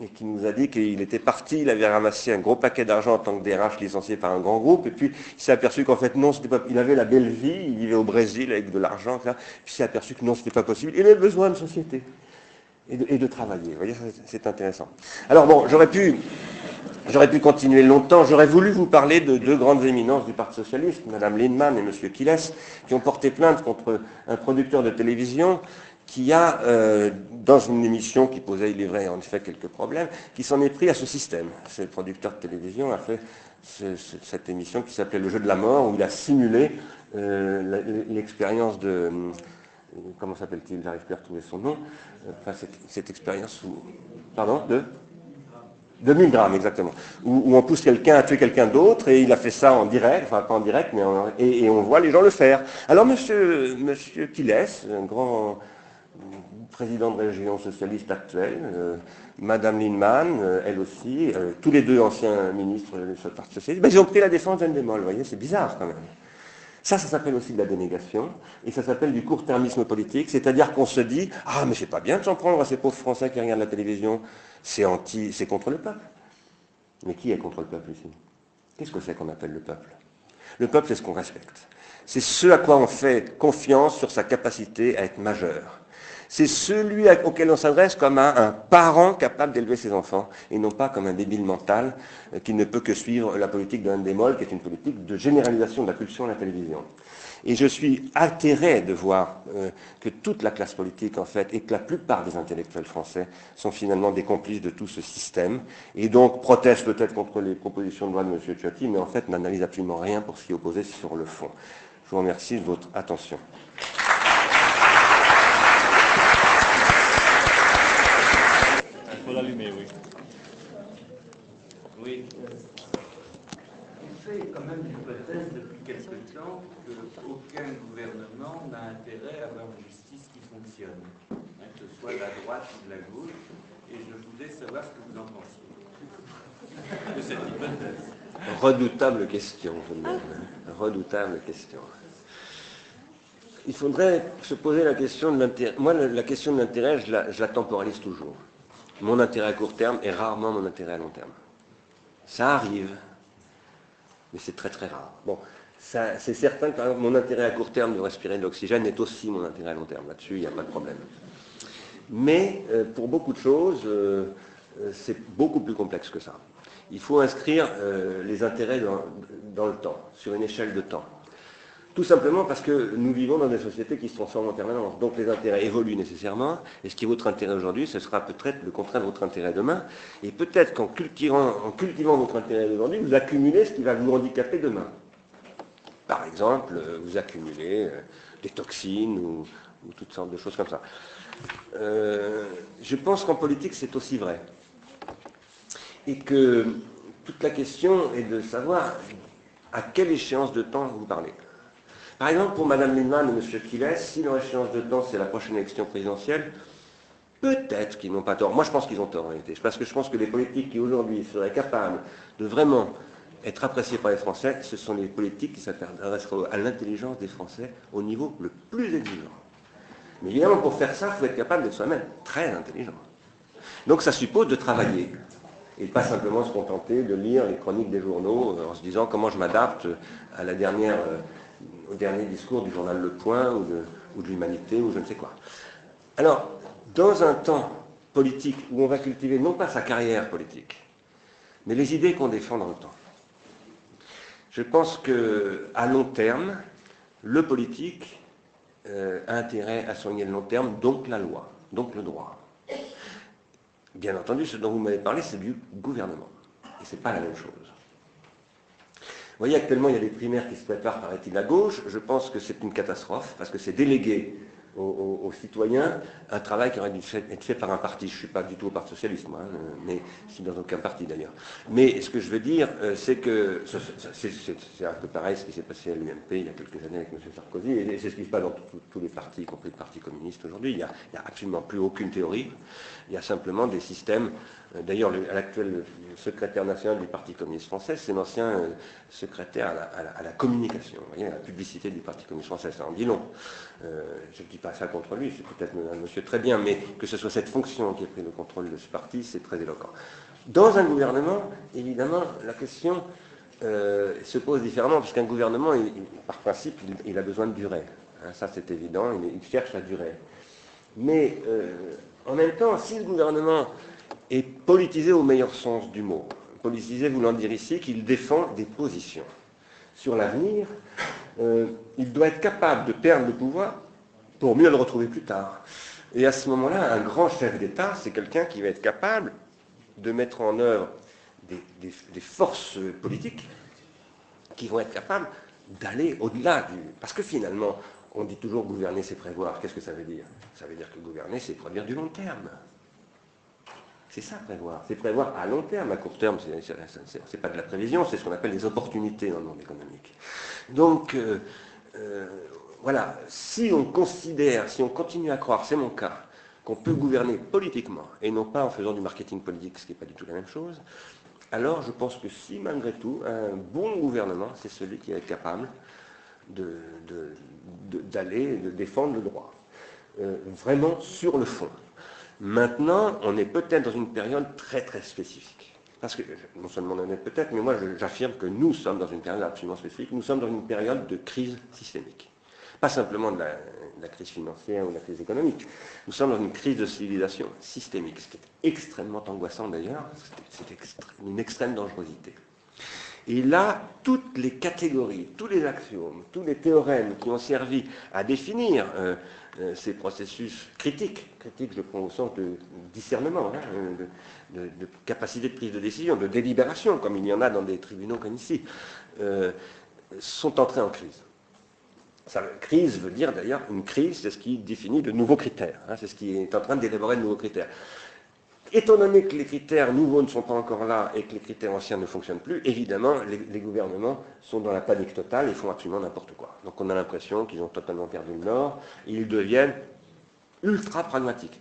et qui nous a dit qu'il était parti, il avait ramassé un gros paquet d'argent en tant que DRH licencié par un grand groupe, et puis il s'est aperçu qu'en fait non, c'était pas, il avait la belle vie, il vivait au Brésil avec de l'argent, puis il s'est aperçu que non, ce n'était pas possible. Il avait besoin de société et de, travailler. Vous voyez, c'est intéressant. Alors bon, j'aurais pu J'aurais pu continuer longtemps. J'aurais voulu vous parler de deux grandes éminences du Parti socialiste, Mme Lindemann et M. Kiles, qui ont porté plainte contre un producteur de télévision qui a, euh, dans une émission qui posait, il est vrai, en effet, quelques problèmes, qui s'en est pris à ce système. Ce producteur de télévision a fait cette émission qui s'appelait Le jeu de la mort, où il a simulé euh, l'expérience de... Euh, comment s'appelle-t-il J'arrive plus à retrouver son nom. Enfin, cette, expérience où... Pardon De 2000 grammes, exactement. Où, on pousse quelqu'un à tuer quelqu'un d'autre, et il a fait ça en direct, enfin pas en direct, mais et, on voit les gens le faire. Alors monsieur, monsieur un grand président de région socialiste actuelle, euh, Madame Lindemann, euh, elle aussi, euh, tous les deux anciens ministres du Parti socialiste, ben, ils ont pris la défense d'Endemol, vous voyez, c'est bizarre quand même. Ça, ça s'appelle aussi de la dénégation, et ça s'appelle du court-termisme politique, c'est-à-dire qu'on se dit, ah mais c'est pas bien de s'en prendre à ces pauvres Français qui regardent la télévision, c'est anti, c'est contre le peuple. Mais qui est contre le peuple ici? Qu'est-ce que c'est qu'on appelle le peuple? Le peuple, c'est ce qu'on respecte. C'est ce à quoi on fait confiance sur sa capacité à être majeur. C'est celui auquel on s'adresse comme un, parent capable d'élever ses enfants, et non pas comme un débile mental euh, qui ne peut que suivre la politique d'un démol, qui est une politique de généralisation de la pulsion à la télévision. Et je suis atterré de voir euh, que toute la classe politique, en fait, et que la plupart des intellectuels français sont finalement des complices de tout ce système, et donc protestent peut-être contre les propositions de loi de M. Ciotti, mais en fait n'analysent absolument rien pour s'y opposer sur le fond. Je vous remercie de votre attention. Il faut l'allumer, oui. Oui. Il fait quand même l'hypothèse depuis quelque temps qu'aucun gouvernement n'a intérêt à avoir une justice qui fonctionne, hein, que ce soit de la droite ou de la gauche, et je voulais savoir ce que vous en pensiez de cette hypothèse. Redoutable question, redoutable question. Il faudrait se poser la question de l'intérêt. Moi, la question de l'intérêt, je je la temporalise toujours. Mon intérêt à court terme est rarement mon intérêt à long terme. Ça arrive, mais c'est très très rare. Bon, c'est certain que mon intérêt à court terme de respirer de l'oxygène est aussi mon intérêt à long terme. Là-dessus, il n'y a pas de problème. Mais euh, pour beaucoup de choses, euh, euh, c'est beaucoup plus complexe que ça. Il faut inscrire les intérêts dans, le temps, sur une échelle de temps. Tout simplement parce que nous vivons dans des sociétés qui se transforment en permanence. Donc les intérêts évoluent nécessairement. Et ce qui est votre intérêt aujourd'hui, ce sera peut-être le contraire de votre intérêt demain. Et peut-être qu'en cultivant, votre intérêt d'aujourd'hui, vous accumulez ce qui va vous handicaper demain. Par exemple, euh, vous accumulez des toxines ou, toutes sortes de choses comme ça. Euh, je pense qu'en politique, c'est aussi vrai. Et que toute la question est de savoir à quelle échéance de temps vous parlez. Par exemple, pour Mme Lindemann et M. Kiles, si leur échéance de temps, c'est la prochaine élection présidentielle, peut-être qu'ils n'ont pas tort. Moi, je pense qu'ils ont tort en réalité. Parce que je pense que les politiques qui aujourd'hui seraient capables de vraiment être appréciés par les Français, ce sont les politiques qui s'intéressent à l'intelligence des Français au niveau le plus exigeant. Mais évidemment, pour faire ça, il faut être capable d'être soi-même très intelligent. Donc ça suppose de travailler et pas simplement se contenter de lire les chroniques des journaux euh, en se disant comment je m'adapte à la dernière, euh, au dernier discours du journal Le Point ou de, l'Humanité ou je ne sais quoi. Alors, dans un temps politique où on va cultiver non pas sa carrière politique, mais les idées qu'on défend dans le temps. Je pense qu'à long terme, le politique euh, a intérêt à soigner le long terme, donc la loi, donc le droit. Bien entendu, ce dont vous m'avez parlé, c'est du gouvernement. Et ce n'est pas la même chose. Vous voyez, actuellement, il y a des primaires qui se préparent, paraît-il, à gauche. Je pense que c'est une catastrophe, parce que c'est délégué aux, citoyens un travail qui aurait dû être fait par un parti. Je ne suis pas du tout au Parti Socialiste, moi, hein, mais je suis dans aucun parti d'ailleurs. Mais ce que je veux dire, euh, c'est que c'est un peu pareil ce qui s'est passé à l'UMP il y a quelques années avec M. Sarkozy, et c'est ce qui se passe dans tous les partis, y compris le Parti communiste aujourd'hui. Il n'y a, absolument plus aucune théorie, il y a simplement des systèmes. Euh, d'ailleurs, l'actuel secrétaire national du Parti communiste français, c'est l'ancien euh, secrétaire à la, communication, à la publicité du Parti communiste français. Ça en dit long. je ne dis pas ça contre lui, c'est peut-être un monsieur très bien, mais que ce soit cette fonction qui ait pris le contrôle de ce parti, c'est très éloquent. Dans un gouvernement, évidemment, la question euh, se pose différemment, puisqu'un gouvernement, par principe, il, a besoin de durer. Hein, ça, c'est évident, il, cherche la durée. Mais euh, en même temps, si le gouvernement est politisé au meilleur sens du mot, politisé voulant dire ici qu'il défend des positions sur l'avenir, euh, il doit être capable de perdre le pouvoir pour mieux le retrouver plus tard. Et à ce moment-là, un grand chef d'État, c'est quelqu'un qui va être capable de mettre en œuvre des, forces politiques qui vont être capables d'aller au-delà du... Parce que finalement, on dit toujours gouverner, c'est prévoir. Qu'est-ce que ça veut dire? Ça veut dire que gouverner, c'est produire du long terme. C'est ça prévoir. C'est prévoir à long terme. À court terme, ce n'est pas de la prévision, c'est ce qu'on appelle les opportunités dans le monde économique. Donc, euh, euh, voilà, si on considère, si on continue à croire, c'est mon cas, qu'on peut gouverner politiquement et non pas en faisant du marketing politique, ce qui n'est pas du tout la même chose, alors je pense que si malgré tout, un bon gouvernement, c'est celui qui est capable d'aller, de, défendre le droit, euh, vraiment sur le fond. Maintenant, on est peut-être dans une période très très spécifique. Parce que, non seulement on est peut-être, mais moi j'affirme que nous sommes dans une période absolument spécifique, nous sommes dans une période de crise systémique. Pas simplement de la, crise financière ou de la crise économique. Nous sommes dans une crise de civilisation systémique, ce qui est extrêmement angoissant d'ailleurs, c'est une extrême dangerosité. Et là, toutes les catégories, tous les axiomes, tous les théorèmes qui ont servi à définir euh, euh, ces processus critiques, critiques je prends au sens de discernement, hein, de, capacité de prise de décision, de délibération, comme il y en a dans des tribunaux comme ici, euh, sont entrés en crise. Crise veut dire d'ailleurs, une crise, c'est ce qui définit de nouveaux critères. Hein, c'est ce qui est en train d'élaborer de nouveaux critères. Étant donné que les critères nouveaux ne sont pas encore là et que les critères anciens ne fonctionnent plus, évidemment, les, gouvernements sont dans la panique totale et font absolument n'importe quoi. Donc on a l'impression qu'ils ont totalement perdu le nord et ils deviennent ultra pragmatiques.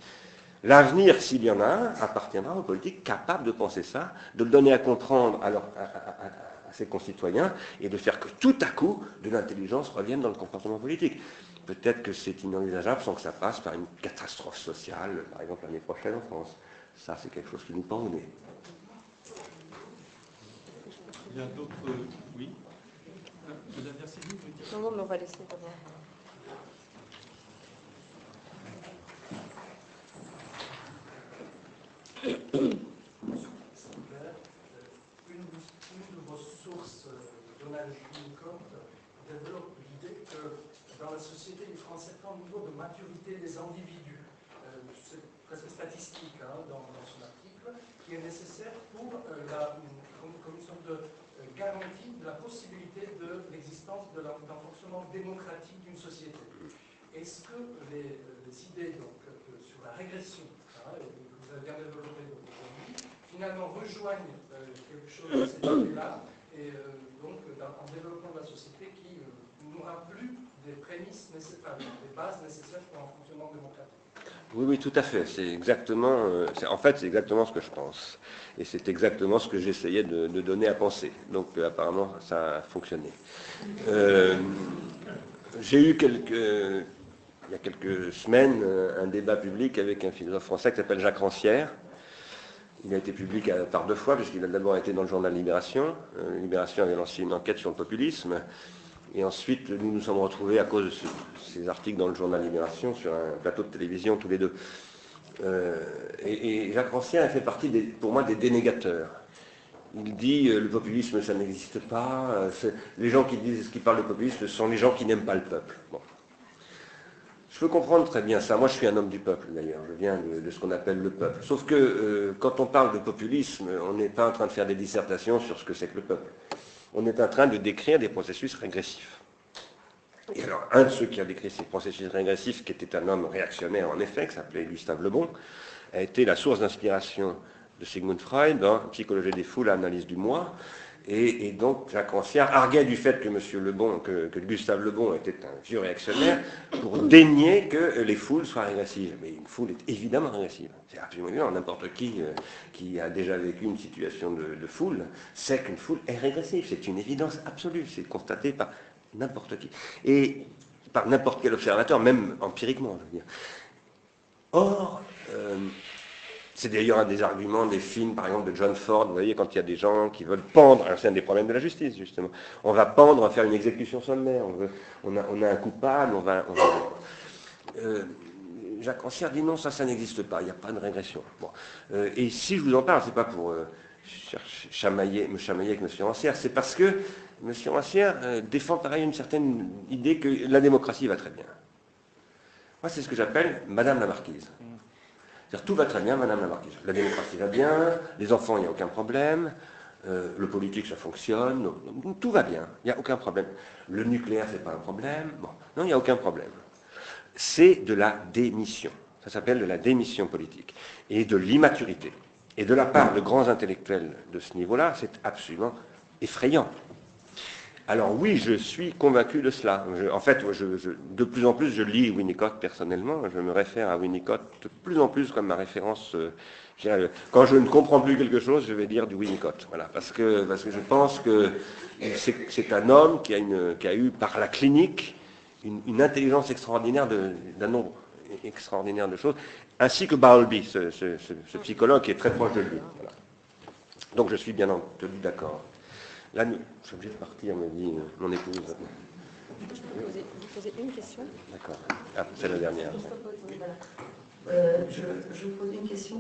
L'avenir, s'il y en a un, appartiendra aux politiques capables de penser ça, de le donner à comprendre à, ses concitoyens et de faire que tout à coup, de l'intelligence revienne dans le comportement politique. Peut-être que c'est inenvisageable sans que ça passe par une catastrophe sociale, par exemple l'année prochaine en France. Ça, c'est quelque chose qui nous pend au nez. Il y a d'autres. Oui Vous avez assez Non, non, mais on va laisser d'abord. développe l'idée que dans la société, les Français, au niveau de maturité des individus, c'est presque statistique hein, dans, dans, son article, qui est nécessaire pour la, comme, comme, une sorte de garantie de la possibilité de l'existence d'un fonctionnement démocratique d'une société. Est-ce que les, les idées donc, sur la régression, hein, que vous avez bien développées aujourd'hui, finalement rejoignent quelque chose de cette idée-là et donc en développement de la société qui n'aura plus des prémices, nécessaires, des bases nécessaires pour un fonctionnement démocratique? Oui, oui, tout à fait. C'est exactement, euh, en fait, c'est exactement ce que je pense. Et c'est exactement ce que j'essayais de, donner à penser. Donc, euh, apparemment, ça a fonctionné. Euh, J'ai eu il y a quelques semaines un débat public avec un philosophe français qui s'appelle Jacques Rancière. Il a été public par deux fois, puisqu'il a d'abord été dans le journal Libération. Libération avait lancé une enquête sur le populisme. Et ensuite, nous nous sommes retrouvés à cause de ce, ces articles dans le journal Libération sur un plateau de télévision tous les deux. Euh, et, Jacques Rancière fait partie, pour moi, des dénégateurs. Il dit euh, le populisme, ça n'existe pas. Euh, les gens qui disent, qui parlent de populisme, sont les gens qui n'aiment pas le peuple. Bon. Je peux comprendre très bien ça. Moi, je suis un homme du peuple, d'ailleurs. Je viens de, de ce qu'on appelle le peuple. Sauf que euh, quand on parle de populisme, on n'est pas en train de faire des dissertations sur ce que c'est que le peuple on est en train de décrire des processus régressifs. Et alors, un de ceux qui a décrit ces processus régressifs, qui était un homme réactionnaire en effet, qui s'appelait Gustave Le Bon, a été la source d'inspiration de Sigmund Freud dans Psychologie des foules, analyse du moi, et, donc Jacques Rancière arguait du fait que Monsieur Lebon, que, Gustave Lebon était un vieux réactionnaire pour dénier que les foules soient régressives. Mais une foule est évidemment régressive. C'est absolument évident. N'importe qui euh, qui a déjà vécu une situation de, de foule sait qu'une foule est régressive. C'est une évidence absolue. C'est constaté par n'importe qui. Et par n'importe quel observateur, même empiriquement, je veux dire. Or, euh, c'est d'ailleurs un des arguments des films, par exemple, de John Ford. Vous voyez, quand il y a des gens qui veulent pendre, c'est un des problèmes de la justice, justement. On va pendre, on va faire une exécution sommaire. On, a, un coupable, on va. Euh, Jacques Rancière dit non, ça, ça n'existe pas. Il n'y a pas de régression. Euh, et si je vous en parle, c'est pas pour euh, me chamailler avec M. Rancière, c'est parce que M. Rancière euh, défend pareil une certaine idée que la démocratie va très bien. Moi, c'est ce que j'appelle Madame la Marquise. Tout va très bien, Madame la Marquise. La démocratie va bien, les enfants, il n'y a aucun problème, euh, le politique, ça fonctionne, tout va bien, il n'y a aucun problème. Le nucléaire, c'est pas un problème. Non, il n'y a aucun problème. C'est de la démission. Ça s'appelle de la démission politique et de l'immaturité. Et de la part de grands intellectuels de ce niveau-là, c'est absolument effrayant. Alors oui, je suis convaincu de cela. En fait, de plus en plus, je lis Winnicott personnellement. Je me réfère à Winnicott de plus en plus comme ma référence. Euh, quand je ne comprends plus quelque chose, je vais dire du Winnicott. Voilà, parce que, je pense que c'est un homme qui a, eu par la clinique une, intelligence extraordinaire d'un nombre extraordinaire de choses, ainsi que Bowlby, ce, psychologue qui est très proche de lui. Donc je suis bien entendu d'accord. Là, je suis obligé de partir, me dit mon épouse. Je peux vous poser, vous poser une question D'accord. Ah, c'est la dernière. Euh, je, je, vous pose une question.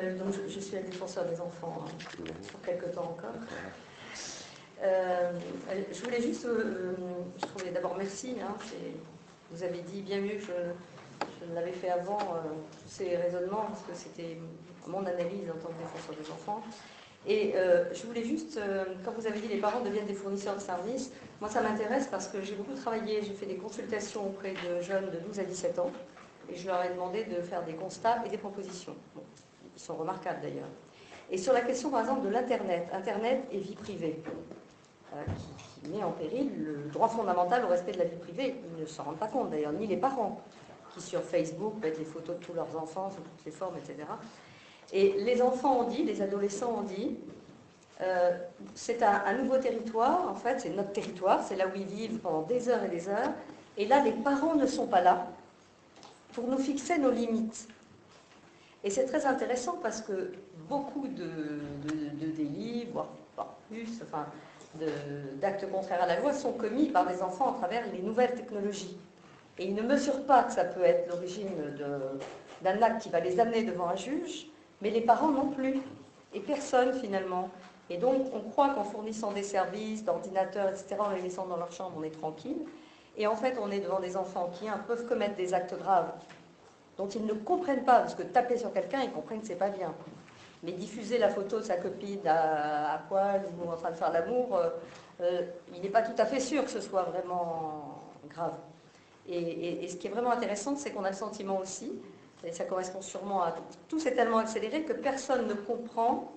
Euh, donc je, je, suis la défenseur des enfants hein, pour quelques temps encore. Euh, je voulais juste, euh, je trouvais d'abord merci. Hein, vous avez dit bien mieux que je, je l'avais fait avant tous ces raisonnements parce que c'était mon analyse en tant que défenseur des enfants. Et euh, je voulais juste, euh, quand vous avez dit les parents deviennent des fournisseurs de services, moi ça m'intéresse parce que j'ai beaucoup travaillé, j'ai fait des consultations auprès de jeunes de 12 à 17 ans et je leur ai demandé de faire des constats et des propositions. Bon, ils sont remarquables d'ailleurs. Et sur la question par exemple de l'Internet, Internet et vie privée, euh, qui, qui, met en péril le droit fondamental au respect de la vie privée, ils ne s'en rendent pas compte d'ailleurs, ni les parents, qui sur Facebook mettent les photos de tous leurs enfants sous toutes les formes, etc. Et les enfants ont dit, les adolescents ont dit, euh, c'est un, nouveau territoire, en fait, c'est notre territoire, c'est là où ils vivent pendant des heures et des heures, et là, les parents ne sont pas là pour nous fixer nos limites. Et c'est très intéressant parce que beaucoup de, de, délits, voire plus, enfin, d'actes contraires à la loi sont commis par des enfants à travers les nouvelles technologies. Et ils ne mesurent pas que ça peut être l'origine d'un acte qui va les amener devant un juge, mais les parents non plus, et personne finalement. Et donc on croit qu'en fournissant des services, d'ordinateurs, etc., en les laissant dans leur chambre, on est tranquille. Et en fait, on est devant des enfants qui peuvent commettre des actes graves dont ils ne comprennent pas, parce que taper sur quelqu'un, ils comprennent que c'est pas bien. Mais diffuser la photo de sa copine à, poil ou en train de faire l'amour, euh, euh, il n'est pas tout à fait sûr que ce soit vraiment grave. Et ce qui est vraiment intéressant, c'est qu'on a le sentiment aussi, et ça correspond sûrement à tout, c'est tellement accéléré que personne ne comprend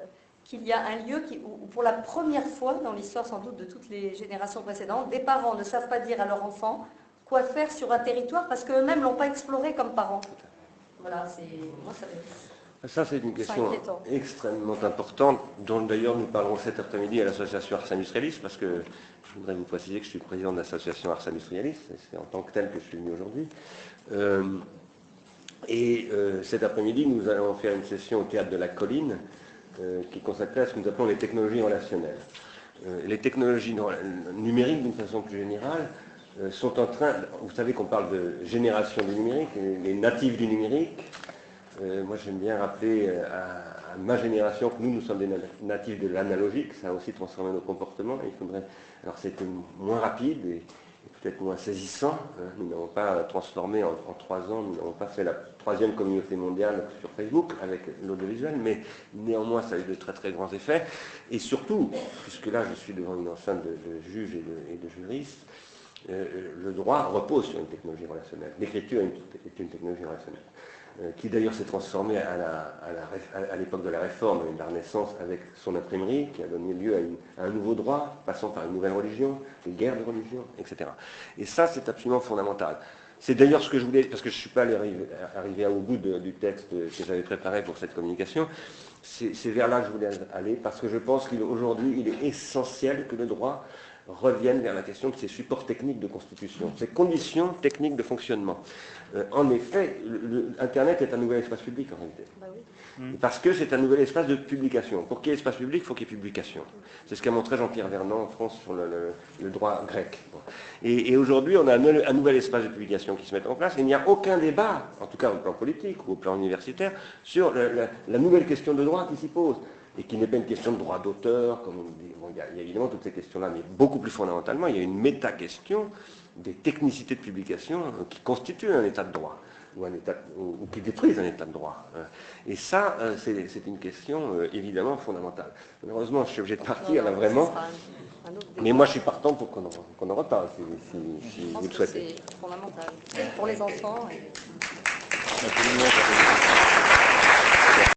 euh, qu'il y a un lieu qui, où, pour la première fois dans l'histoire sans doute de toutes les générations précédentes, des parents ne savent pas dire à leur enfant quoi faire sur un territoire parce qu'eux-mêmes l'ont pas exploré comme parents. Voilà, c'est moi ça Ça, c'est une question extrêmement importante, dont d'ailleurs nous parlerons cet après-midi à l'association Ars Industrialis, parce que je voudrais vous préciser que je suis président de l'association Ars Industrialis, et c'est en tant que tel que je suis venu aujourd'hui. Euh, et euh, cet après-midi, nous allons faire une session au théâtre de la Colline, euh, qui est consacrée à ce que nous appelons les technologies relationnelles. Euh, les technologies no- numériques, d'une façon plus générale, sont en train, vous savez qu'on parle de génération du numérique, les natifs du numérique, moi, j'aime bien rappeler à, ma génération que nous, nous sommes des na- natifs de l'analogique. Ça a aussi transformé nos comportements. Il faudrait. Alors, c'était moins rapide peut-être moins saisissant. hein. Nous n'avons pas transformé en, trois ans. Nous n'avons pas fait la troisième communauté mondiale sur Facebook avec l'audiovisuel, mais néanmoins, ça a eu de très très grands effets. Et surtout, puisque là, je suis devant une enceinte de, juges et de, juristes. euh, le droit repose sur une technologie relationnelle. L'écriture est une, une technologie relationnelle qui d'ailleurs s'est transformé à l'époque de la réforme et de la Renaissance avec son imprimerie, qui a donné lieu à, un nouveau droit, passant par une nouvelle religion, une guerre de religion, etc. Et ça, c'est absolument fondamental. C'est d'ailleurs ce que je voulais, parce que je ne suis pas arrivé au bout du texte que j'avais préparé pour cette communication, c'est vers là que je voulais aller, parce que je pense qu'aujourd'hui, il est essentiel que le droit revienne vers la question de ces supports techniques de constitution, ces conditions techniques de fonctionnement. Euh, en effet, le- le- Internet est un nouvel espace public en réalité. bah oui. Et Parce que c'est un nouvel espace de publication. Pour qu'il y ait espace public, il faut qu'il y ait publication. C'est ce qu'a montré Jean-Pierre Vernant en France sur le, le- le droit grec. Bon. Et, et aujourd'hui, on a un, un nouvel espace de publication qui se met en place. Et il n'y a aucun débat, en tout cas au plan politique ou au plan universitaire, sur la nouvelle question de droit qui s'y pose. Et qui n'est pas une question de droit d'auteur, comme on dit. Bon, il, y a, il y a évidemment toutes ces questions-là, mais beaucoup plus fondamentalement, il y a une méta-question des technicités de publication euh, qui constituent un état de droit ou, un état, ou, ou qui détruisent un état de droit. Euh, Et ça, euh, c'est une question euh, évidemment fondamentale. Malheureusement, je suis obligé de partir là Non, vraiment, mais moi je suis partant pour qu'on en, en reparle si, si- si Je pense vous le souhaitez. c'est fondamental pour les enfants. et-.